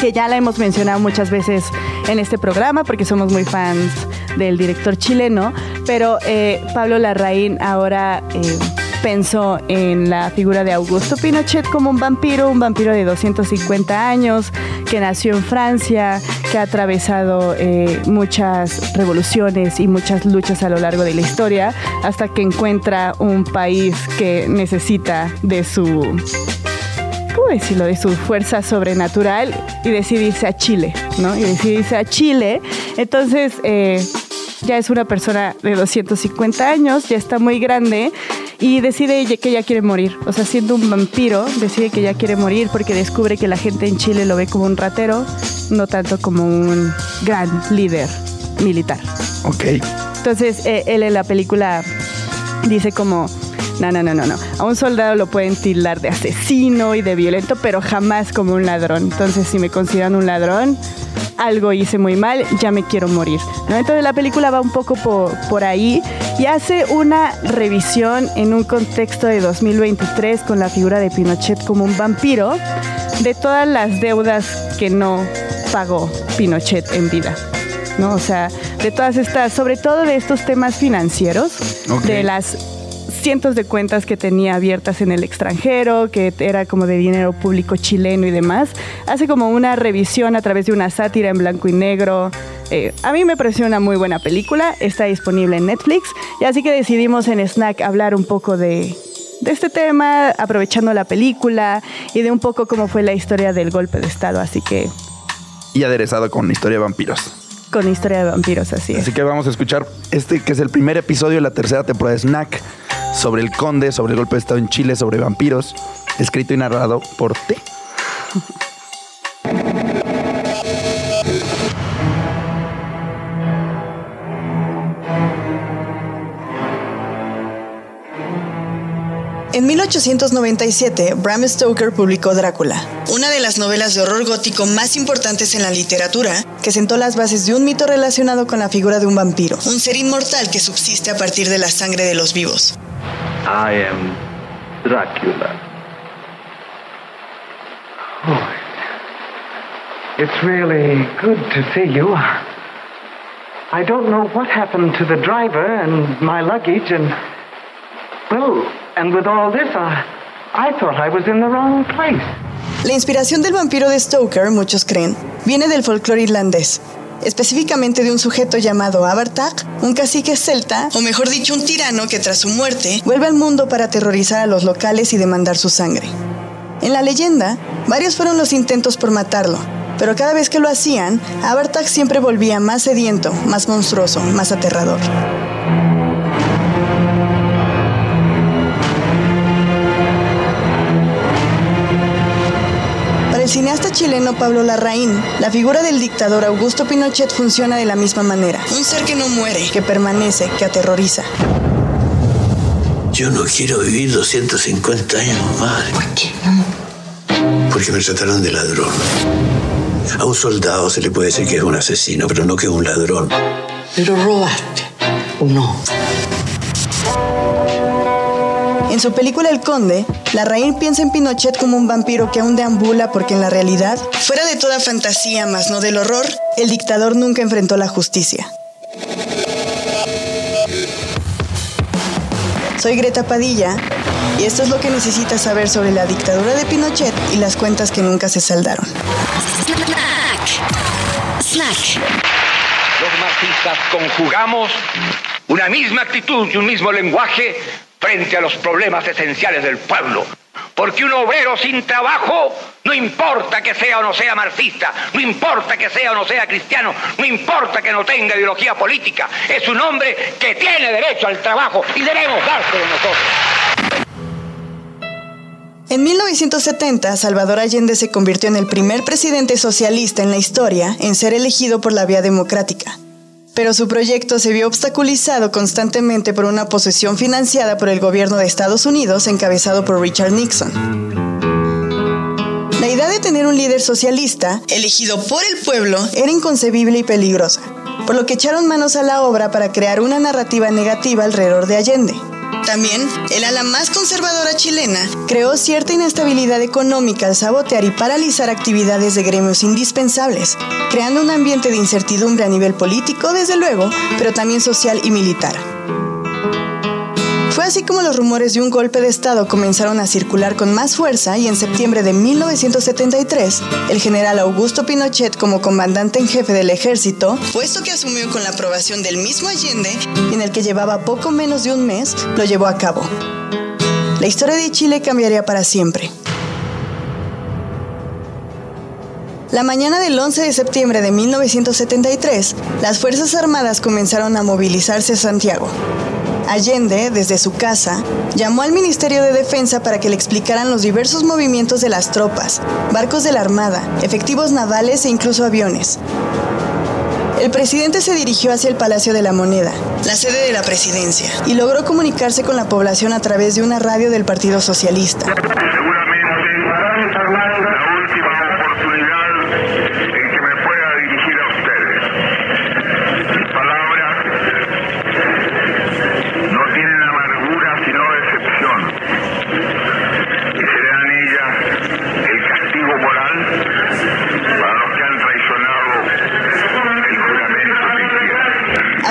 que ya la hemos mencionado muchas veces en este programa porque somos muy fans del director chileno, pero eh, Pablo Larraín ahora eh, pensó en la figura de Augusto Pinochet como un vampiro, un vampiro de 250 años, que nació en Francia, que ha atravesado eh, muchas revoluciones y muchas luchas a lo largo de la historia, hasta que encuentra un país que necesita de su ¿cómo decirlo?, de su fuerza sobrenatural y decide irse a Chile, ¿no? Y decide irse a Chile. Entonces, eh, ya es una persona de 250 años, ya está muy grande y decide que ya quiere morir. O sea, siendo un vampiro, decide que ya quiere morir porque descubre que la gente en Chile lo ve como un ratero, no tanto como un gran líder militar.
Ok.
Entonces, eh, él en la película dice como no, no, no, no, no. A un soldado lo pueden tildar de asesino y de violento, pero jamás como un ladrón. Entonces, si me consideran un ladrón, algo hice muy mal, ya me quiero morir. ¿no? Entonces la película va un poco por, por, ahí y hace una revisión en un contexto de 2023 con la figura de Pinochet como un vampiro de todas las deudas que no pagó Pinochet en vida. ¿no? O sea, de todas estas, sobre todo de estos temas financieros, de las cientos de cuentas que tenía abiertas en el extranjero, que era como de dinero público chileno y demás. Hace como una revisión a través de una sátira en blanco y negro. Eh, a mí me pareció una muy buena película, está disponible en Netflix y así que decidimos en Snack hablar un poco de, de este tema, aprovechando la película y de un poco cómo fue la historia del golpe de Estado, así que...
Y aderezado con historia de vampiros.
Con historia de vampiros, así
Así que vamos a escuchar este que es el primer episodio de la tercera temporada de Snack sobre el conde, sobre el golpe de Estado en Chile, sobre vampiros, escrito y narrado por T.
En 1897, Bram Stoker publicó Drácula, una de las novelas de horror gótico más importantes en la literatura, que sentó las bases de un mito relacionado con la figura de un vampiro, un ser inmortal que subsiste a partir de la sangre de los vivos.
I am Dracula. Oh, it's really good to see you. I don't know what happened to the driver and my luggage and well, and with all this, I, I thought I was in the wrong place.
La inspiración del vampiro de Stoker, muchos creen, viene del folclore irlandés, específicamente de un sujeto llamado Abartag, un cacique celta, o mejor dicho, un tirano que tras su muerte vuelve al mundo para aterrorizar a los locales y demandar su sangre. En la leyenda, varios fueron los intentos por matarlo, pero cada vez que lo hacían, Abartag siempre volvía más sediento, más monstruoso, más aterrador. Cineasta chileno Pablo Larraín, la figura del dictador Augusto Pinochet funciona de la misma manera. Un ser que no muere, que permanece, que aterroriza.
Yo no quiero vivir 250 años más.
¿Por qué no?
Porque me trataron de ladrón. A un soldado se le puede decir que es un asesino, pero no que es un ladrón.
Pero robaste, ¿o no?
En su película El Conde, Larraín piensa en Pinochet como un vampiro que aún deambula porque en la realidad, fuera de toda fantasía más no del horror, el dictador nunca enfrentó la justicia. Soy Greta Padilla y esto es lo que necesitas saber sobre la dictadura de Pinochet y las cuentas que nunca se saldaron.
Snack. Los marxistas conjugamos una misma actitud y un mismo lenguaje frente a los problemas esenciales del pueblo. Porque un obrero sin trabajo, no importa que sea o no sea marxista, no importa que sea o no sea cristiano, no importa que no tenga ideología política, es un hombre que tiene derecho al trabajo y debemos dárselo nosotros.
En 1970, Salvador Allende se convirtió en el primer presidente socialista en la historia en ser elegido por la vía democrática. Pero su proyecto se vio obstaculizado constantemente por una posesión financiada por el gobierno de Estados Unidos encabezado por Richard Nixon. La idea de tener un líder socialista, elegido por el pueblo, era inconcebible y peligrosa, por lo que echaron manos a la obra para crear una narrativa negativa alrededor de Allende. También, el ala más conservadora chilena creó cierta inestabilidad económica al sabotear y paralizar actividades de gremios indispensables, creando un ambiente de incertidumbre a nivel político, desde luego, pero también social y militar. Fue así como los rumores de un golpe de Estado comenzaron a circular con más fuerza y en septiembre de 1973, el general Augusto Pinochet como comandante en jefe del ejército, puesto que asumió con la aprobación del mismo Allende en el que llevaba poco menos de un mes, lo llevó a cabo. La historia de Chile cambiaría para siempre. La mañana del 11 de septiembre de 1973, las Fuerzas Armadas comenzaron a movilizarse a Santiago. Allende, desde su casa, llamó al Ministerio de Defensa para que le explicaran los diversos movimientos de las tropas, barcos de la Armada, efectivos navales e incluso aviones. El presidente se dirigió hacia el Palacio de la Moneda, la sede de la presidencia, y logró comunicarse con la población a través de una radio del Partido Socialista.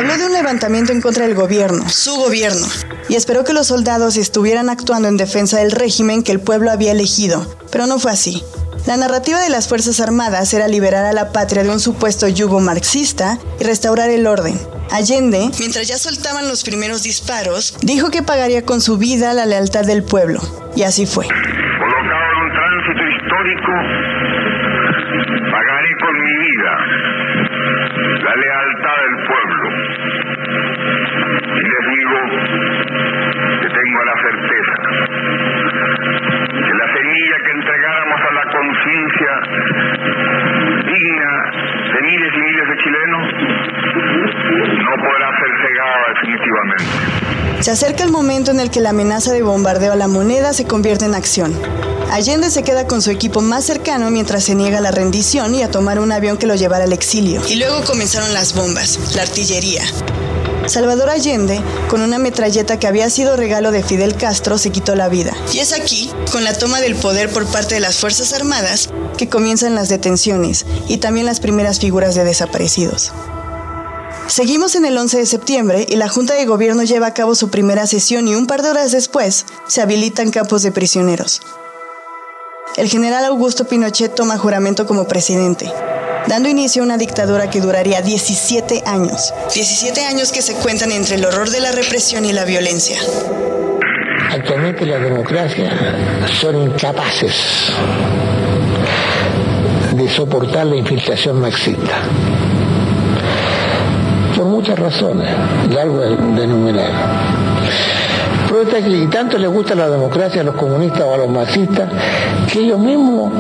Habló de un en contra del gobierno, su gobierno, y esperó que los soldados estuvieran actuando en defensa del régimen que el pueblo había elegido, pero no fue así. La narrativa de las Fuerzas Armadas era liberar a la patria de un supuesto yugo marxista y restaurar el orden. Allende, mientras ya soltaban los primeros disparos, dijo que pagaría con su vida la lealtad del pueblo. Y así fue.
Colocado en un tránsito histórico, pagaré con mi vida la lealtad del pueblo. Y les digo que tengo la certeza que la semilla que entregáramos a la conciencia digna de miles y miles de chilenos no podrá ser cegada definitivamente.
Se acerca el momento en el que la amenaza de bombardeo a la moneda se convierte en acción. Allende se queda con su equipo más cercano mientras se niega a la rendición y a tomar un avión que lo llevara al exilio. Y luego comenzaron las bombas, la artillería. Salvador Allende, con una metralleta que había sido regalo de Fidel Castro, se quitó la vida. Y es aquí, con la toma del poder por parte de las Fuerzas Armadas, que comienzan las detenciones y también las primeras figuras de desaparecidos. Seguimos en el 11 de septiembre y la Junta de Gobierno lleva a cabo su primera sesión y un par de horas después se habilitan campos de prisioneros. El general Augusto Pinochet toma juramento como presidente, dando inicio a una dictadura que duraría 17 años. 17 años que se cuentan entre el horror de la represión y la violencia.
Actualmente las democracias son incapaces de soportar la infiltración marxista. Por muchas razones, largo de enumerar. Prueba que tanto les gusta la democracia a los comunistas o a los marxistas que ellos mismos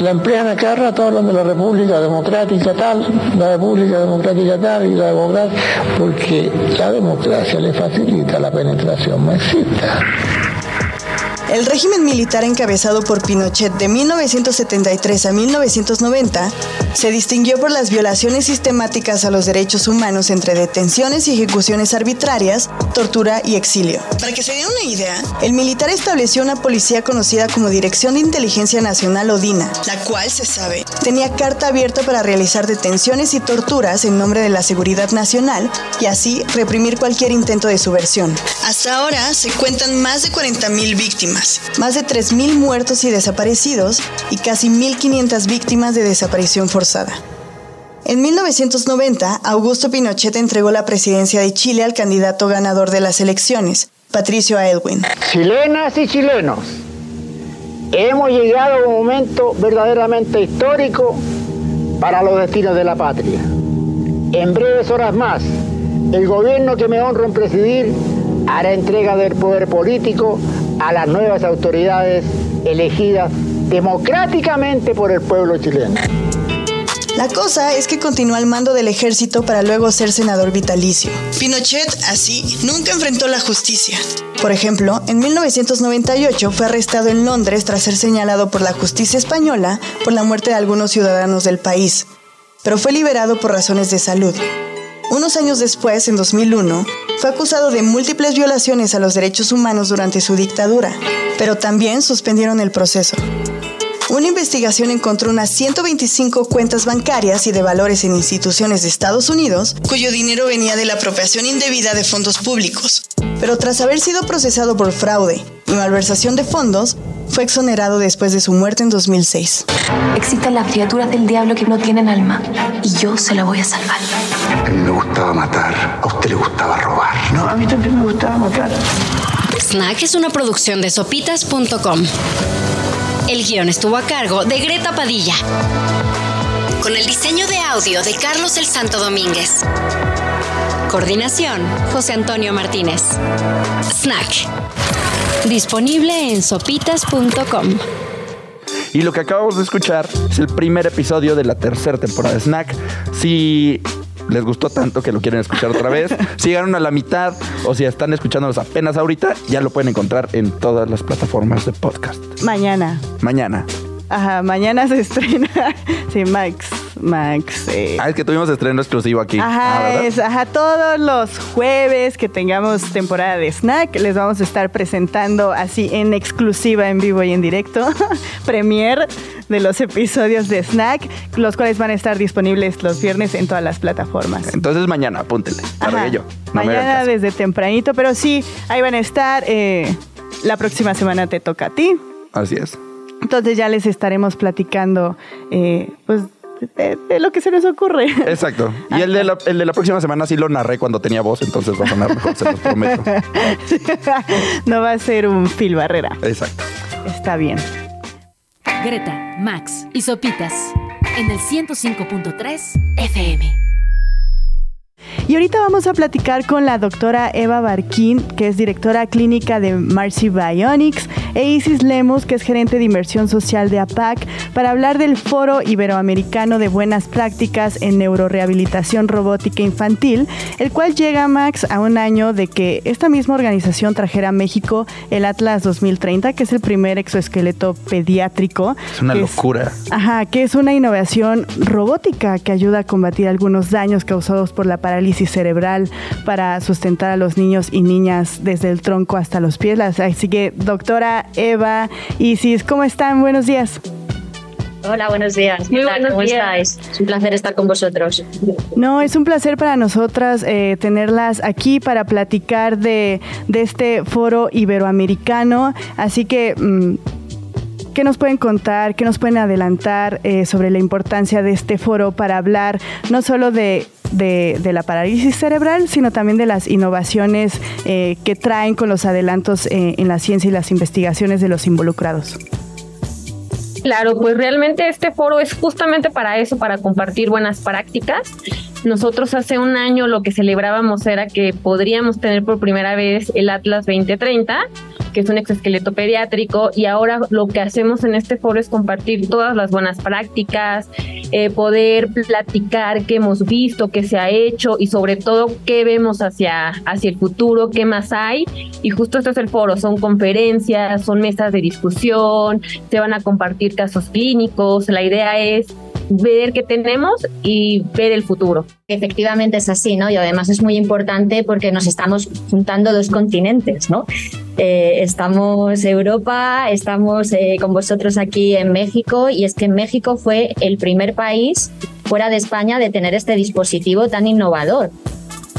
la emplean a cada rato hablando de la República Democrática tal, la República Democrática tal y la democracia, porque la democracia le facilita la penetración marxista.
El régimen militar encabezado por Pinochet de 1973 a 1990 se distinguió por las violaciones sistemáticas a los derechos humanos entre detenciones y ejecuciones arbitrarias, tortura y exilio. Para que se dé una idea, el militar estableció una policía conocida como Dirección de Inteligencia Nacional o DINA, la cual, se sabe, tenía carta abierta para realizar detenciones y torturas en nombre de la seguridad nacional y así reprimir cualquier intento de subversión. Hasta ahora se cuentan más de 40.000 víctimas más de 3.000 muertos y desaparecidos y casi 1.500 víctimas de desaparición forzada. En 1990, Augusto Pinochet entregó la presidencia de Chile al candidato ganador de las elecciones, Patricio Aylwin.
Chilenas y chilenos, hemos llegado a un momento verdaderamente histórico para los destinos de la patria. En breves horas más, el gobierno que me honro en presidir hará entrega del poder político a las nuevas autoridades elegidas democráticamente por el pueblo chileno.
La cosa es que continuó al mando del ejército para luego ser senador vitalicio. Pinochet, así, nunca enfrentó la justicia. Por ejemplo, en 1998 fue arrestado en Londres tras ser señalado por la justicia española por la muerte de algunos ciudadanos del país, pero fue liberado por razones de salud. Unos años después, en 2001, fue acusado de múltiples violaciones a los derechos humanos durante su dictadura, pero también suspendieron el proceso. Una investigación encontró unas 125 cuentas bancarias y de valores en instituciones de Estados Unidos cuyo dinero venía de la apropiación indebida de fondos públicos. Pero tras haber sido procesado por fraude y malversación de fondos, fue exonerado después de su muerte en 2006.
Existen las criaturas del diablo que no tienen alma y yo se la voy a salvar.
A mí me gustaba matar, a usted le gustaba robar.
No, a mí también me gustaba matar.
Snack es una producción de sopitas.com. El guion estuvo a cargo de Greta Padilla. Con el diseño de audio de Carlos el Santo Domínguez. Coordinación, José Antonio Martínez. Snack. Disponible en sopitas.com.
Y lo que acabamos de escuchar es el primer episodio de la tercera temporada de Snack. Si les gustó tanto que lo quieren escuchar otra vez, si llegaron a la mitad o si están escuchándolos apenas ahorita, ya lo pueden encontrar en todas las plataformas de podcast.
Mañana.
Mañana.
Ajá, mañana se estrena. Sí, Max. Max. eh,
Ah, es que tuvimos estreno exclusivo aquí. Ah,
Ajá,
¿verdad?
es, ajá, todos los jueves que tengamos temporada de snack, les vamos a estar presentando así en exclusiva, en vivo y en directo, premier de los episodios de snack, los cuales van a estar disponibles los viernes en todas las plataformas.
Entonces mañana, apúntenle.
Ajá,
ello. No
Mañana desde tempranito, pero sí, ahí van a estar. eh, la próxima semana te toca a ti.
Así es.
Entonces ya les estaremos platicando, eh, pues, de, de lo que se les ocurre.
Exacto. Y el de, la, el de la próxima semana sí lo narré cuando tenía voz, entonces va a sonar mejor, se los prometo.
no va a ser un Phil Barrera.
Exacto.
Está bien.
Greta, Max y Sopitas en el 105.3 FM.
Y ahorita vamos a platicar con la doctora Eva Barquín, que es directora clínica de Marcy Bionics, e Isis Lemus, que es gerente de inversión social de APAC, para hablar del Foro Iberoamericano de Buenas Prácticas en Neurorehabilitación Robótica Infantil, el cual llega, Max, a un año de que esta misma organización trajera a México el Atlas 2030, que es el primer exoesqueleto pediátrico.
Es una locura.
Ajá, que es una innovación robótica que ayuda a combatir algunos daños causados por la parálisis cerebral para sustentar a los niños y niñas desde el tronco hasta los pies. Así que, doctora Eva Isis, ¿cómo están? Buenos días.
Hola, buenos días.
Muy
¿Qué tal?
buenos
¿Cómo
días.
estáis? Es un placer estar con vosotros.
No, es un placer para nosotras eh, tenerlas aquí para platicar de, de este foro iberoamericano. Así que, mm, ¿qué nos pueden contar? ¿Qué nos pueden adelantar eh, sobre la importancia de este foro para hablar no solo de, de- la parálisis cerebral, sino también de las innovaciones eh, que traen con los adelantos eh, en la ciencia y las investigaciones de los involucrados?
Claro, pues realmente este foro es justamente para eso, para compartir buenas prácticas. Nosotros hace un año lo que celebrábamos era que podríamos tener por primera vez el Atlas 2030, que es un exoesqueleto pediátrico, y ahora lo que hacemos en este foro es compartir todas las buenas prácticas, eh, poder platicar qué hemos visto, qué se ha hecho y sobre todo qué vemos hacia, hacia el futuro, qué más hay. Y justo este es el foro, son conferencias, son mesas de discusión, se van a compartir casos clínicos, la idea es ver qué tenemos y ver el futuro.
Efectivamente es así, ¿no? Y además es muy importante porque nos estamos juntando dos continentes, ¿no? Eh, estamos Europa, estamos eh, con vosotros aquí en México y es que México fue el primer país fuera de España de tener este dispositivo tan innovador.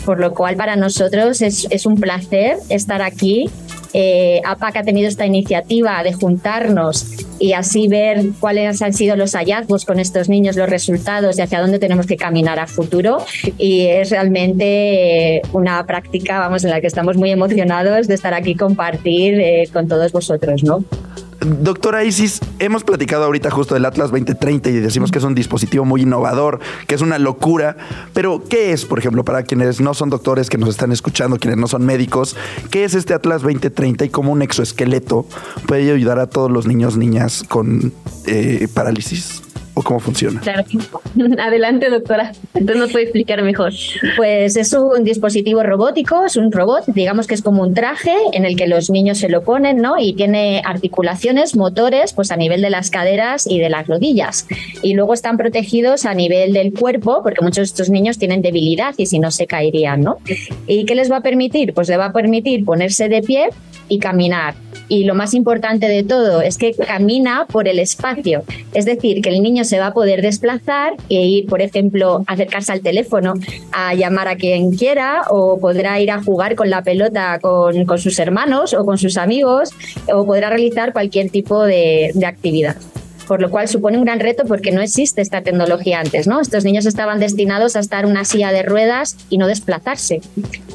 Por lo cual para nosotros es, es un placer estar aquí. Eh, APAC ha tenido esta iniciativa de juntarnos y así ver cuáles han sido los hallazgos con estos niños, los resultados y hacia dónde tenemos que caminar a futuro. Y es realmente eh, una práctica, vamos, en la que estamos muy emocionados de estar aquí compartir eh, con todos vosotros, ¿no?
Doctora Isis, hemos platicado ahorita justo del Atlas 2030 y decimos que es un dispositivo muy innovador, que es una locura, pero ¿qué es, por ejemplo, para quienes no son doctores que nos están escuchando, quienes no son médicos, qué es este Atlas 2030 y cómo un exoesqueleto puede ayudar a todos los niños, niñas con eh, parálisis o cómo funciona?
Claro. Adelante, doctora. Entonces nos puede explicar mejor.
Pues es un dispositivo robótico, es un robot, digamos que es como un traje en el que los niños se lo ponen, ¿no? Y tiene articulaciones, motores, pues a nivel de las caderas y de las rodillas. Y luego están protegidos a nivel del cuerpo, porque muchos de estos niños tienen debilidad y si no se caerían, ¿no? ¿Y qué les va a permitir? Pues le va a permitir ponerse de pie y caminar. Y lo más importante de todo es que camina por el espacio. Es decir, que el niño se va a poder desplazar e ir, por ejemplo, acercarse al teléfono, a llamar a quien quiera, o podrá ir a jugar con la pelota con, sus hermanos o con sus amigos, o podrá realizar cualquier tipo de actividad por lo cual supone un gran reto porque no existe esta tecnología antes, ¿no? Estos niños estaban destinados a estar en una silla de ruedas y no desplazarse.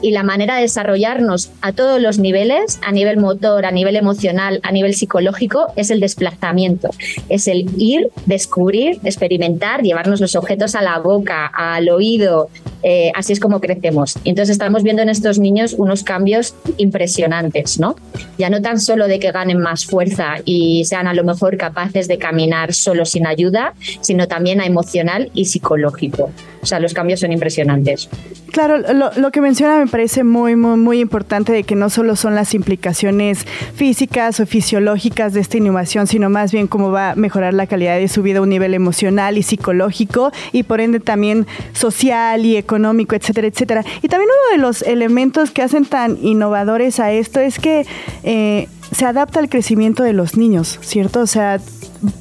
Y la manera de desarrollarnos a todos los niveles, a nivel motor, a nivel emocional, a nivel psicológico, es el desplazamiento. Es el ir, descubrir, experimentar, llevarnos los objetos a la boca, al oído. Eh, así es como crecemos. Entonces estamos viendo en estos niños unos cambios impresionantes, ¿no? Ya no tan solo de que ganen más fuerza y sean a lo mejor capaces de caminar solo sin ayuda, sino también a emocional y psicológico. O sea, los cambios son impresionantes.
Claro, lo, que menciona me parece muy, muy, muy importante de que no solo son las implicaciones físicas o fisiológicas de esta innovación, sino más bien cómo va a mejorar la calidad de su vida a un nivel emocional y psicológico y por ende también social y económico, etcétera, etcétera. Y también uno de los elementos que hacen tan innovadores a esto es que eh, se adapta al crecimiento de los niños, ¿cierto? O sea,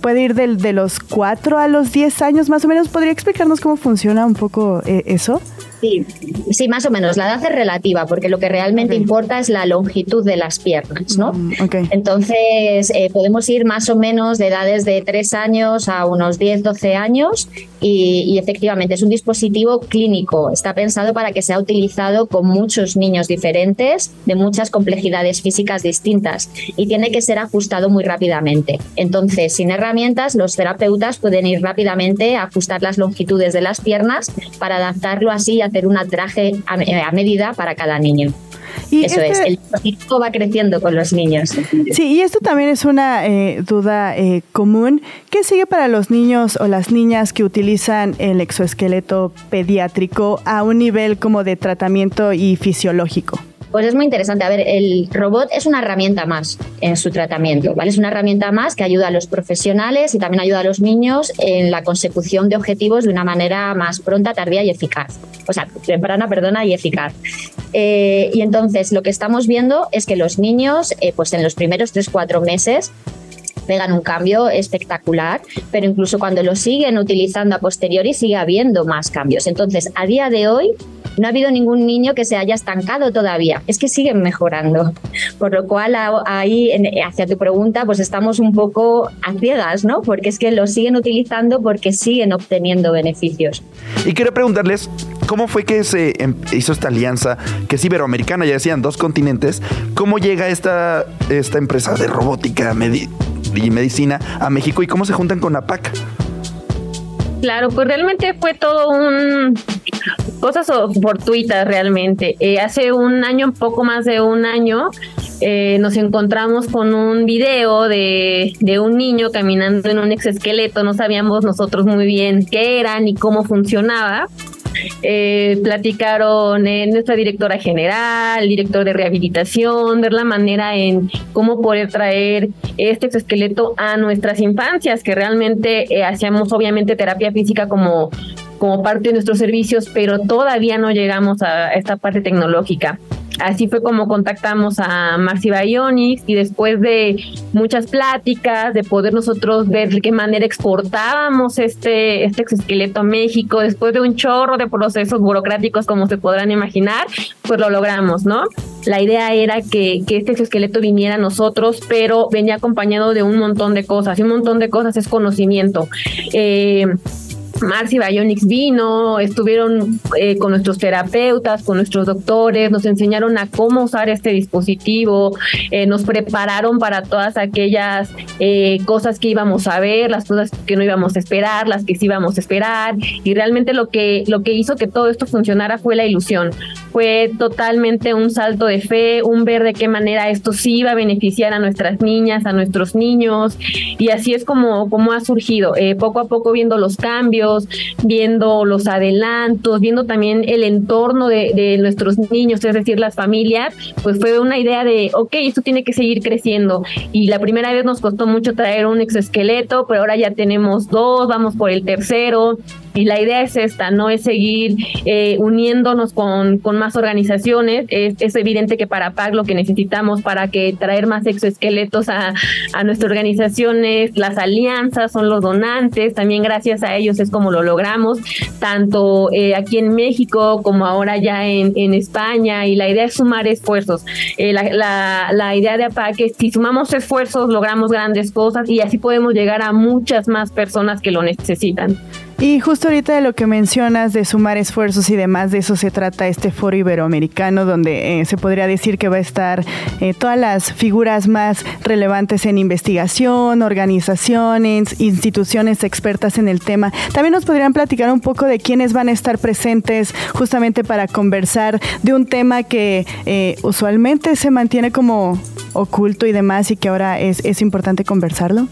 puede ir del, de los 4 a los 10 años más o menos. ¿Podría explicarnos cómo funciona un poco eh, eso?
Sí, sí, más o menos. La edad es relativa porque lo que realmente importa es la longitud de las piernas, ¿no? Mm, Entonces, eh, podemos ir más o menos de edades de 3 años a unos 10, 12 años y, efectivamente es un dispositivo clínico. Está pensado para que sea utilizado con muchos niños diferentes, de muchas complejidades físicas distintas y tiene que ser ajustado muy rápidamente. Entonces, sin herramientas, los terapeutas pueden ir rápidamente a ajustar las longitudes de las piernas para adaptarlo así a hacer un traje a, medida para cada niño. Y Eso es, este el dispositivo va creciendo con los niños.
Sí, y esto también es una eh, duda eh, común. ¿Qué sigue para los niños o las niñas que utilizan el exoesqueleto pediátrico a un nivel como de tratamiento y fisiológico?
Pues es muy interesante. A ver, el robot es una herramienta más en su tratamiento, ¿vale? Es una herramienta más que ayuda a los profesionales y también ayuda a los niños en la consecución de objetivos de una manera más pronta, tardía y eficaz. O sea, temprana, perdona, y eficaz. Eh, y entonces lo que estamos viendo es que los niños, eh, pues en los primeros 3-4 meses, pegan un cambio espectacular, pero incluso cuando lo siguen utilizando a posteriori sigue habiendo más cambios. Entonces, a día de hoy no ha habido ningún niño que se haya estancado todavía, es que siguen mejorando. Por lo cual ahí, hacia tu pregunta, pues estamos un poco a ciegas, ¿no? Porque es que lo siguen utilizando porque siguen obteniendo beneficios.
Y quiero preguntarles, ¿cómo fue que se em, hizo esta alianza, que es iberoamericana, ya decían, dos continentes? ¿Cómo llega esta, esta empresa de robótica y medicina a México y cómo se juntan con APAC?
Claro, pues realmente fue todo un cosas fortuitas realmente. Eh, hace un año, poco más de un año, eh, nos encontramos con un video de, de, un niño caminando en un exoesqueleto. No sabíamos nosotros muy bien qué era ni cómo funcionaba. Eh, platicaron eh, nuestra directora general, director de rehabilitación, ver la manera en cómo poder traer este exoesqueleto a nuestras infancias, que realmente hacíamos obviamente terapia física como como parte de nuestros servicios, pero todavía no llegamos a esta parte tecnológica. Así fue como contactamos a Marcy Bionics y después de muchas pláticas, de poder nosotros ver de qué manera exportábamos este, este exoesqueleto a México, después de un chorro de procesos burocráticos como se podrán imaginar, pues lo logramos, ¿no? La idea era que, que este exoesqueleto viniera a nosotros, pero venía acompañado de un montón de cosas, y un montón de cosas es conocimiento. Eh, Marcy Bionics vino, estuvieron eh, con nuestros terapeutas, con nuestros doctores, nos enseñaron a cómo usar este dispositivo, eh, nos prepararon para todas aquellas eh, cosas que íbamos a ver, las cosas que no íbamos a esperar, las que sí íbamos a esperar, y realmente lo que, lo que hizo que todo esto funcionara fue la ilusión fue totalmente un salto de fe, un ver de qué manera esto sí iba a beneficiar a nuestras niñas, a nuestros niños, y así es como, como ha surgido, eh, poco a poco viendo los cambios, viendo los adelantos, viendo también el entorno de, de nuestros niños, es decir, las familias, pues fue una idea de, ok, esto tiene que seguir creciendo. Y la primera vez nos costó mucho traer un exoesqueleto, pero ahora ya tenemos dos, vamos por el tercero. Y la idea es esta, no es seguir eh, uniéndonos con, con, más organizaciones. Es, es, evidente que para PAC lo que necesitamos para que traer más exoesqueletos a, a nuestra organización es las alianzas, son los donantes. También gracias a ellos es como lo logramos, tanto eh, aquí en México como ahora ya en, en, España. Y la idea es sumar esfuerzos. Eh, la, la, idea de APAC es si sumamos esfuerzos logramos grandes cosas y así podemos llegar a muchas más personas que lo necesitan.
Y justo ahorita de lo que mencionas de sumar esfuerzos y demás, de eso se trata este foro iberoamericano, donde eh, se podría decir que va a estar eh, todas las figuras más relevantes en investigación, organizaciones, instituciones expertas en el tema. También nos podrían platicar un poco de quiénes van a estar presentes justamente para conversar de un tema que eh, usualmente se mantiene como oculto y demás y que ahora es, es importante conversarlo.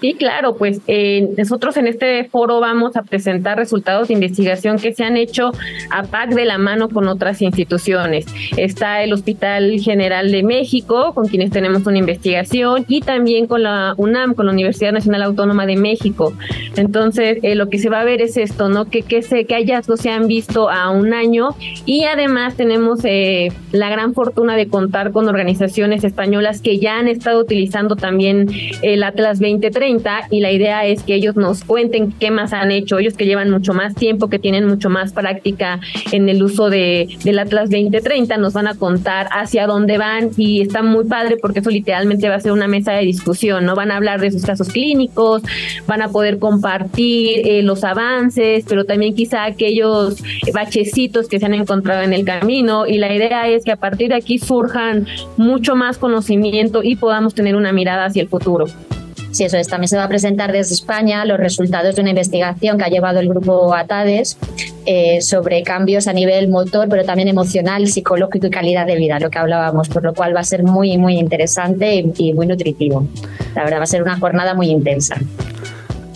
Sí, claro, pues eh, nosotros en este foro vamos a presentar resultados de investigación que se han hecho a PAC de la mano con otras instituciones. Está el Hospital General de México, con quienes tenemos una investigación, y también con la UNAM, con la Universidad Nacional Autónoma de México. Entonces, eh, lo que se va a ver es esto, ¿no? Que, que, se, que hallazgos se han visto a un año y además tenemos eh, la gran fortuna de contar con organizaciones españolas que ya han estado utilizando también el Atlas 2030 y la idea es que ellos nos cuenten qué más han hecho, ellos que llevan mucho más tiempo, que tienen mucho más práctica en el uso de, del Atlas 2030, nos van a contar hacia dónde van y está muy padre porque eso literalmente va a ser una mesa de discusión, ¿no? Van a hablar de sus casos clínicos, van a poder compartir eh, los avances, pero también quizá aquellos bachecitos que se han encontrado en el camino y la idea es que a partir de aquí surjan mucho más conocimiento y podamos tener una mirada hacia el futuro.
Sí, eso es. También se va a presentar desde España los resultados de una investigación que ha llevado el grupo ATADES eh, sobre cambios a nivel motor, pero también emocional, psicológico y calidad de vida, lo que hablábamos, por lo cual va a ser muy, muy interesante y, y muy nutritivo. La verdad, va a ser una jornada muy intensa.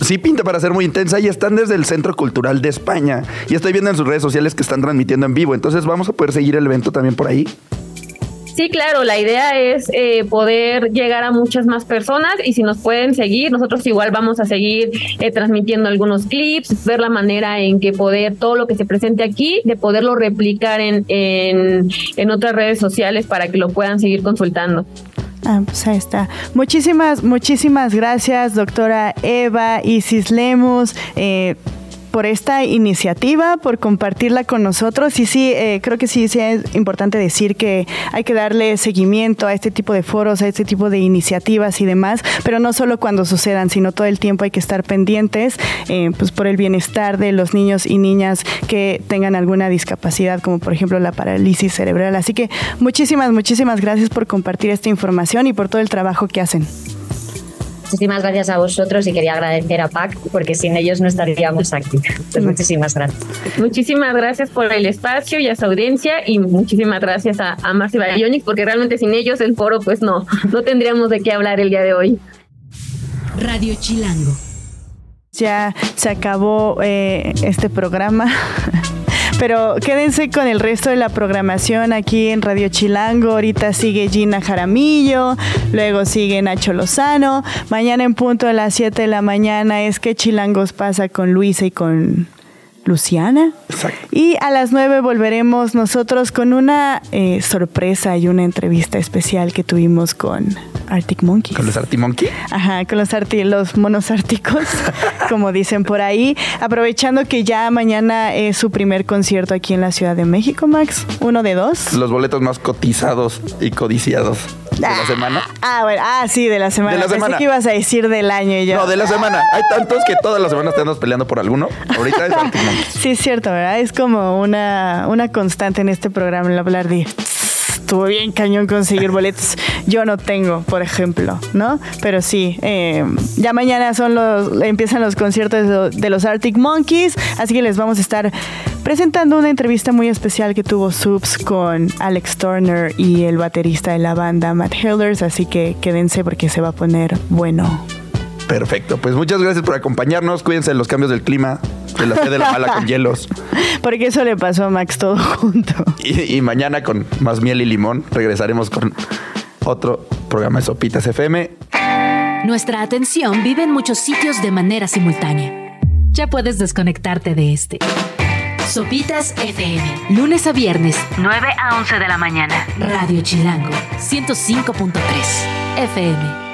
Sí, pinta para ser muy intensa y están desde el Centro Cultural de España. Y estoy viendo en sus redes sociales que están transmitiendo en vivo. Entonces, ¿vamos a poder seguir el evento también por ahí?
Sí, claro, la idea es eh, poder llegar a muchas más personas y si nos pueden seguir, nosotros igual vamos a seguir eh, transmitiendo algunos clips, ver la manera en que poder todo lo que se presente aquí, de poderlo replicar en, en, en otras redes sociales para que lo puedan seguir consultando.
Ah, pues ahí está. Muchísimas, muchísimas gracias, doctora Eva Isis Lemus. Eh, por esta iniciativa, por compartirla con nosotros. Y sí, eh, creo que sí, es importante decir que hay que darle seguimiento a este tipo de foros, a este tipo de iniciativas y demás, pero no solo cuando sucedan, sino todo el tiempo hay que estar pendientes eh, pues por el bienestar de los niños y niñas que tengan alguna discapacidad, como por ejemplo la parálisis cerebral. Así que muchísimas, muchísimas gracias por compartir esta información y por todo el trabajo que hacen.
Muchísimas gracias a vosotros y quería agradecer a PAC porque sin ellos no estaríamos aquí. Entonces, muchísimas gracias.
Muchísimas gracias por el espacio y a su audiencia y muchísimas gracias a, a Marcy Bayonix porque realmente sin ellos el foro pues no, no tendríamos de qué hablar el día de hoy.
Radio Chilango.
Ya se acabó eh, este programa. Pero quédense con el resto de la programación aquí en Radio Chilango. Ahorita sigue Gina Jaramillo, luego sigue Nacho Lozano. Mañana en punto a las 7 de la mañana es que Chilangos pasa con Luisa y con Luciana.
Exacto.
Y a las 9 volveremos nosotros con una eh, sorpresa y una entrevista especial que tuvimos con Arctic Monkeys.
¿Con los Arctic Monkeys?
Ajá, con los, arti los monos árticos, como dicen por ahí. Aprovechando que ya mañana es su primer concierto aquí en la Ciudad de México, Max. Uno de dos.
Los boletos más cotizados y codiciados de
ah,
la semana.
Ah, bueno, ah, sí, de la semana.
De la
Pensé
semana.
que ibas a decir del año y yo.
No, de la semana. Hay tantos que todas las semanas te andas peleando por alguno. Ahorita es Arctic Monkeys.
Sí, es cierto, ¿verdad? Es como una, una constante en este programa el hablar de estuvo bien cañón conseguir boletos. Yo no tengo, por ejemplo, ¿no? Pero sí, eh, ya mañana son los, empiezan los conciertos de, los Arctic Monkeys, así que les vamos a estar presentando una entrevista muy especial que tuvo Subs con Alex Turner y el baterista de la banda Matt Hilders, así que quédense porque se va a poner bueno.
Perfecto, pues muchas gracias por acompañarnos. Cuídense de los cambios del clima, de la fe de la mala con hielos.
Porque eso le pasó a Max todo junto.
Y, y mañana con más miel y limón regresaremos con otro programa de Sopitas FM.
Nuestra atención vive en muchos sitios de manera simultánea. Ya puedes desconectarte de este. Sopitas FM. Lunes a viernes, 9 a 11 de la mañana. Radio Chilango, 105.3 FM.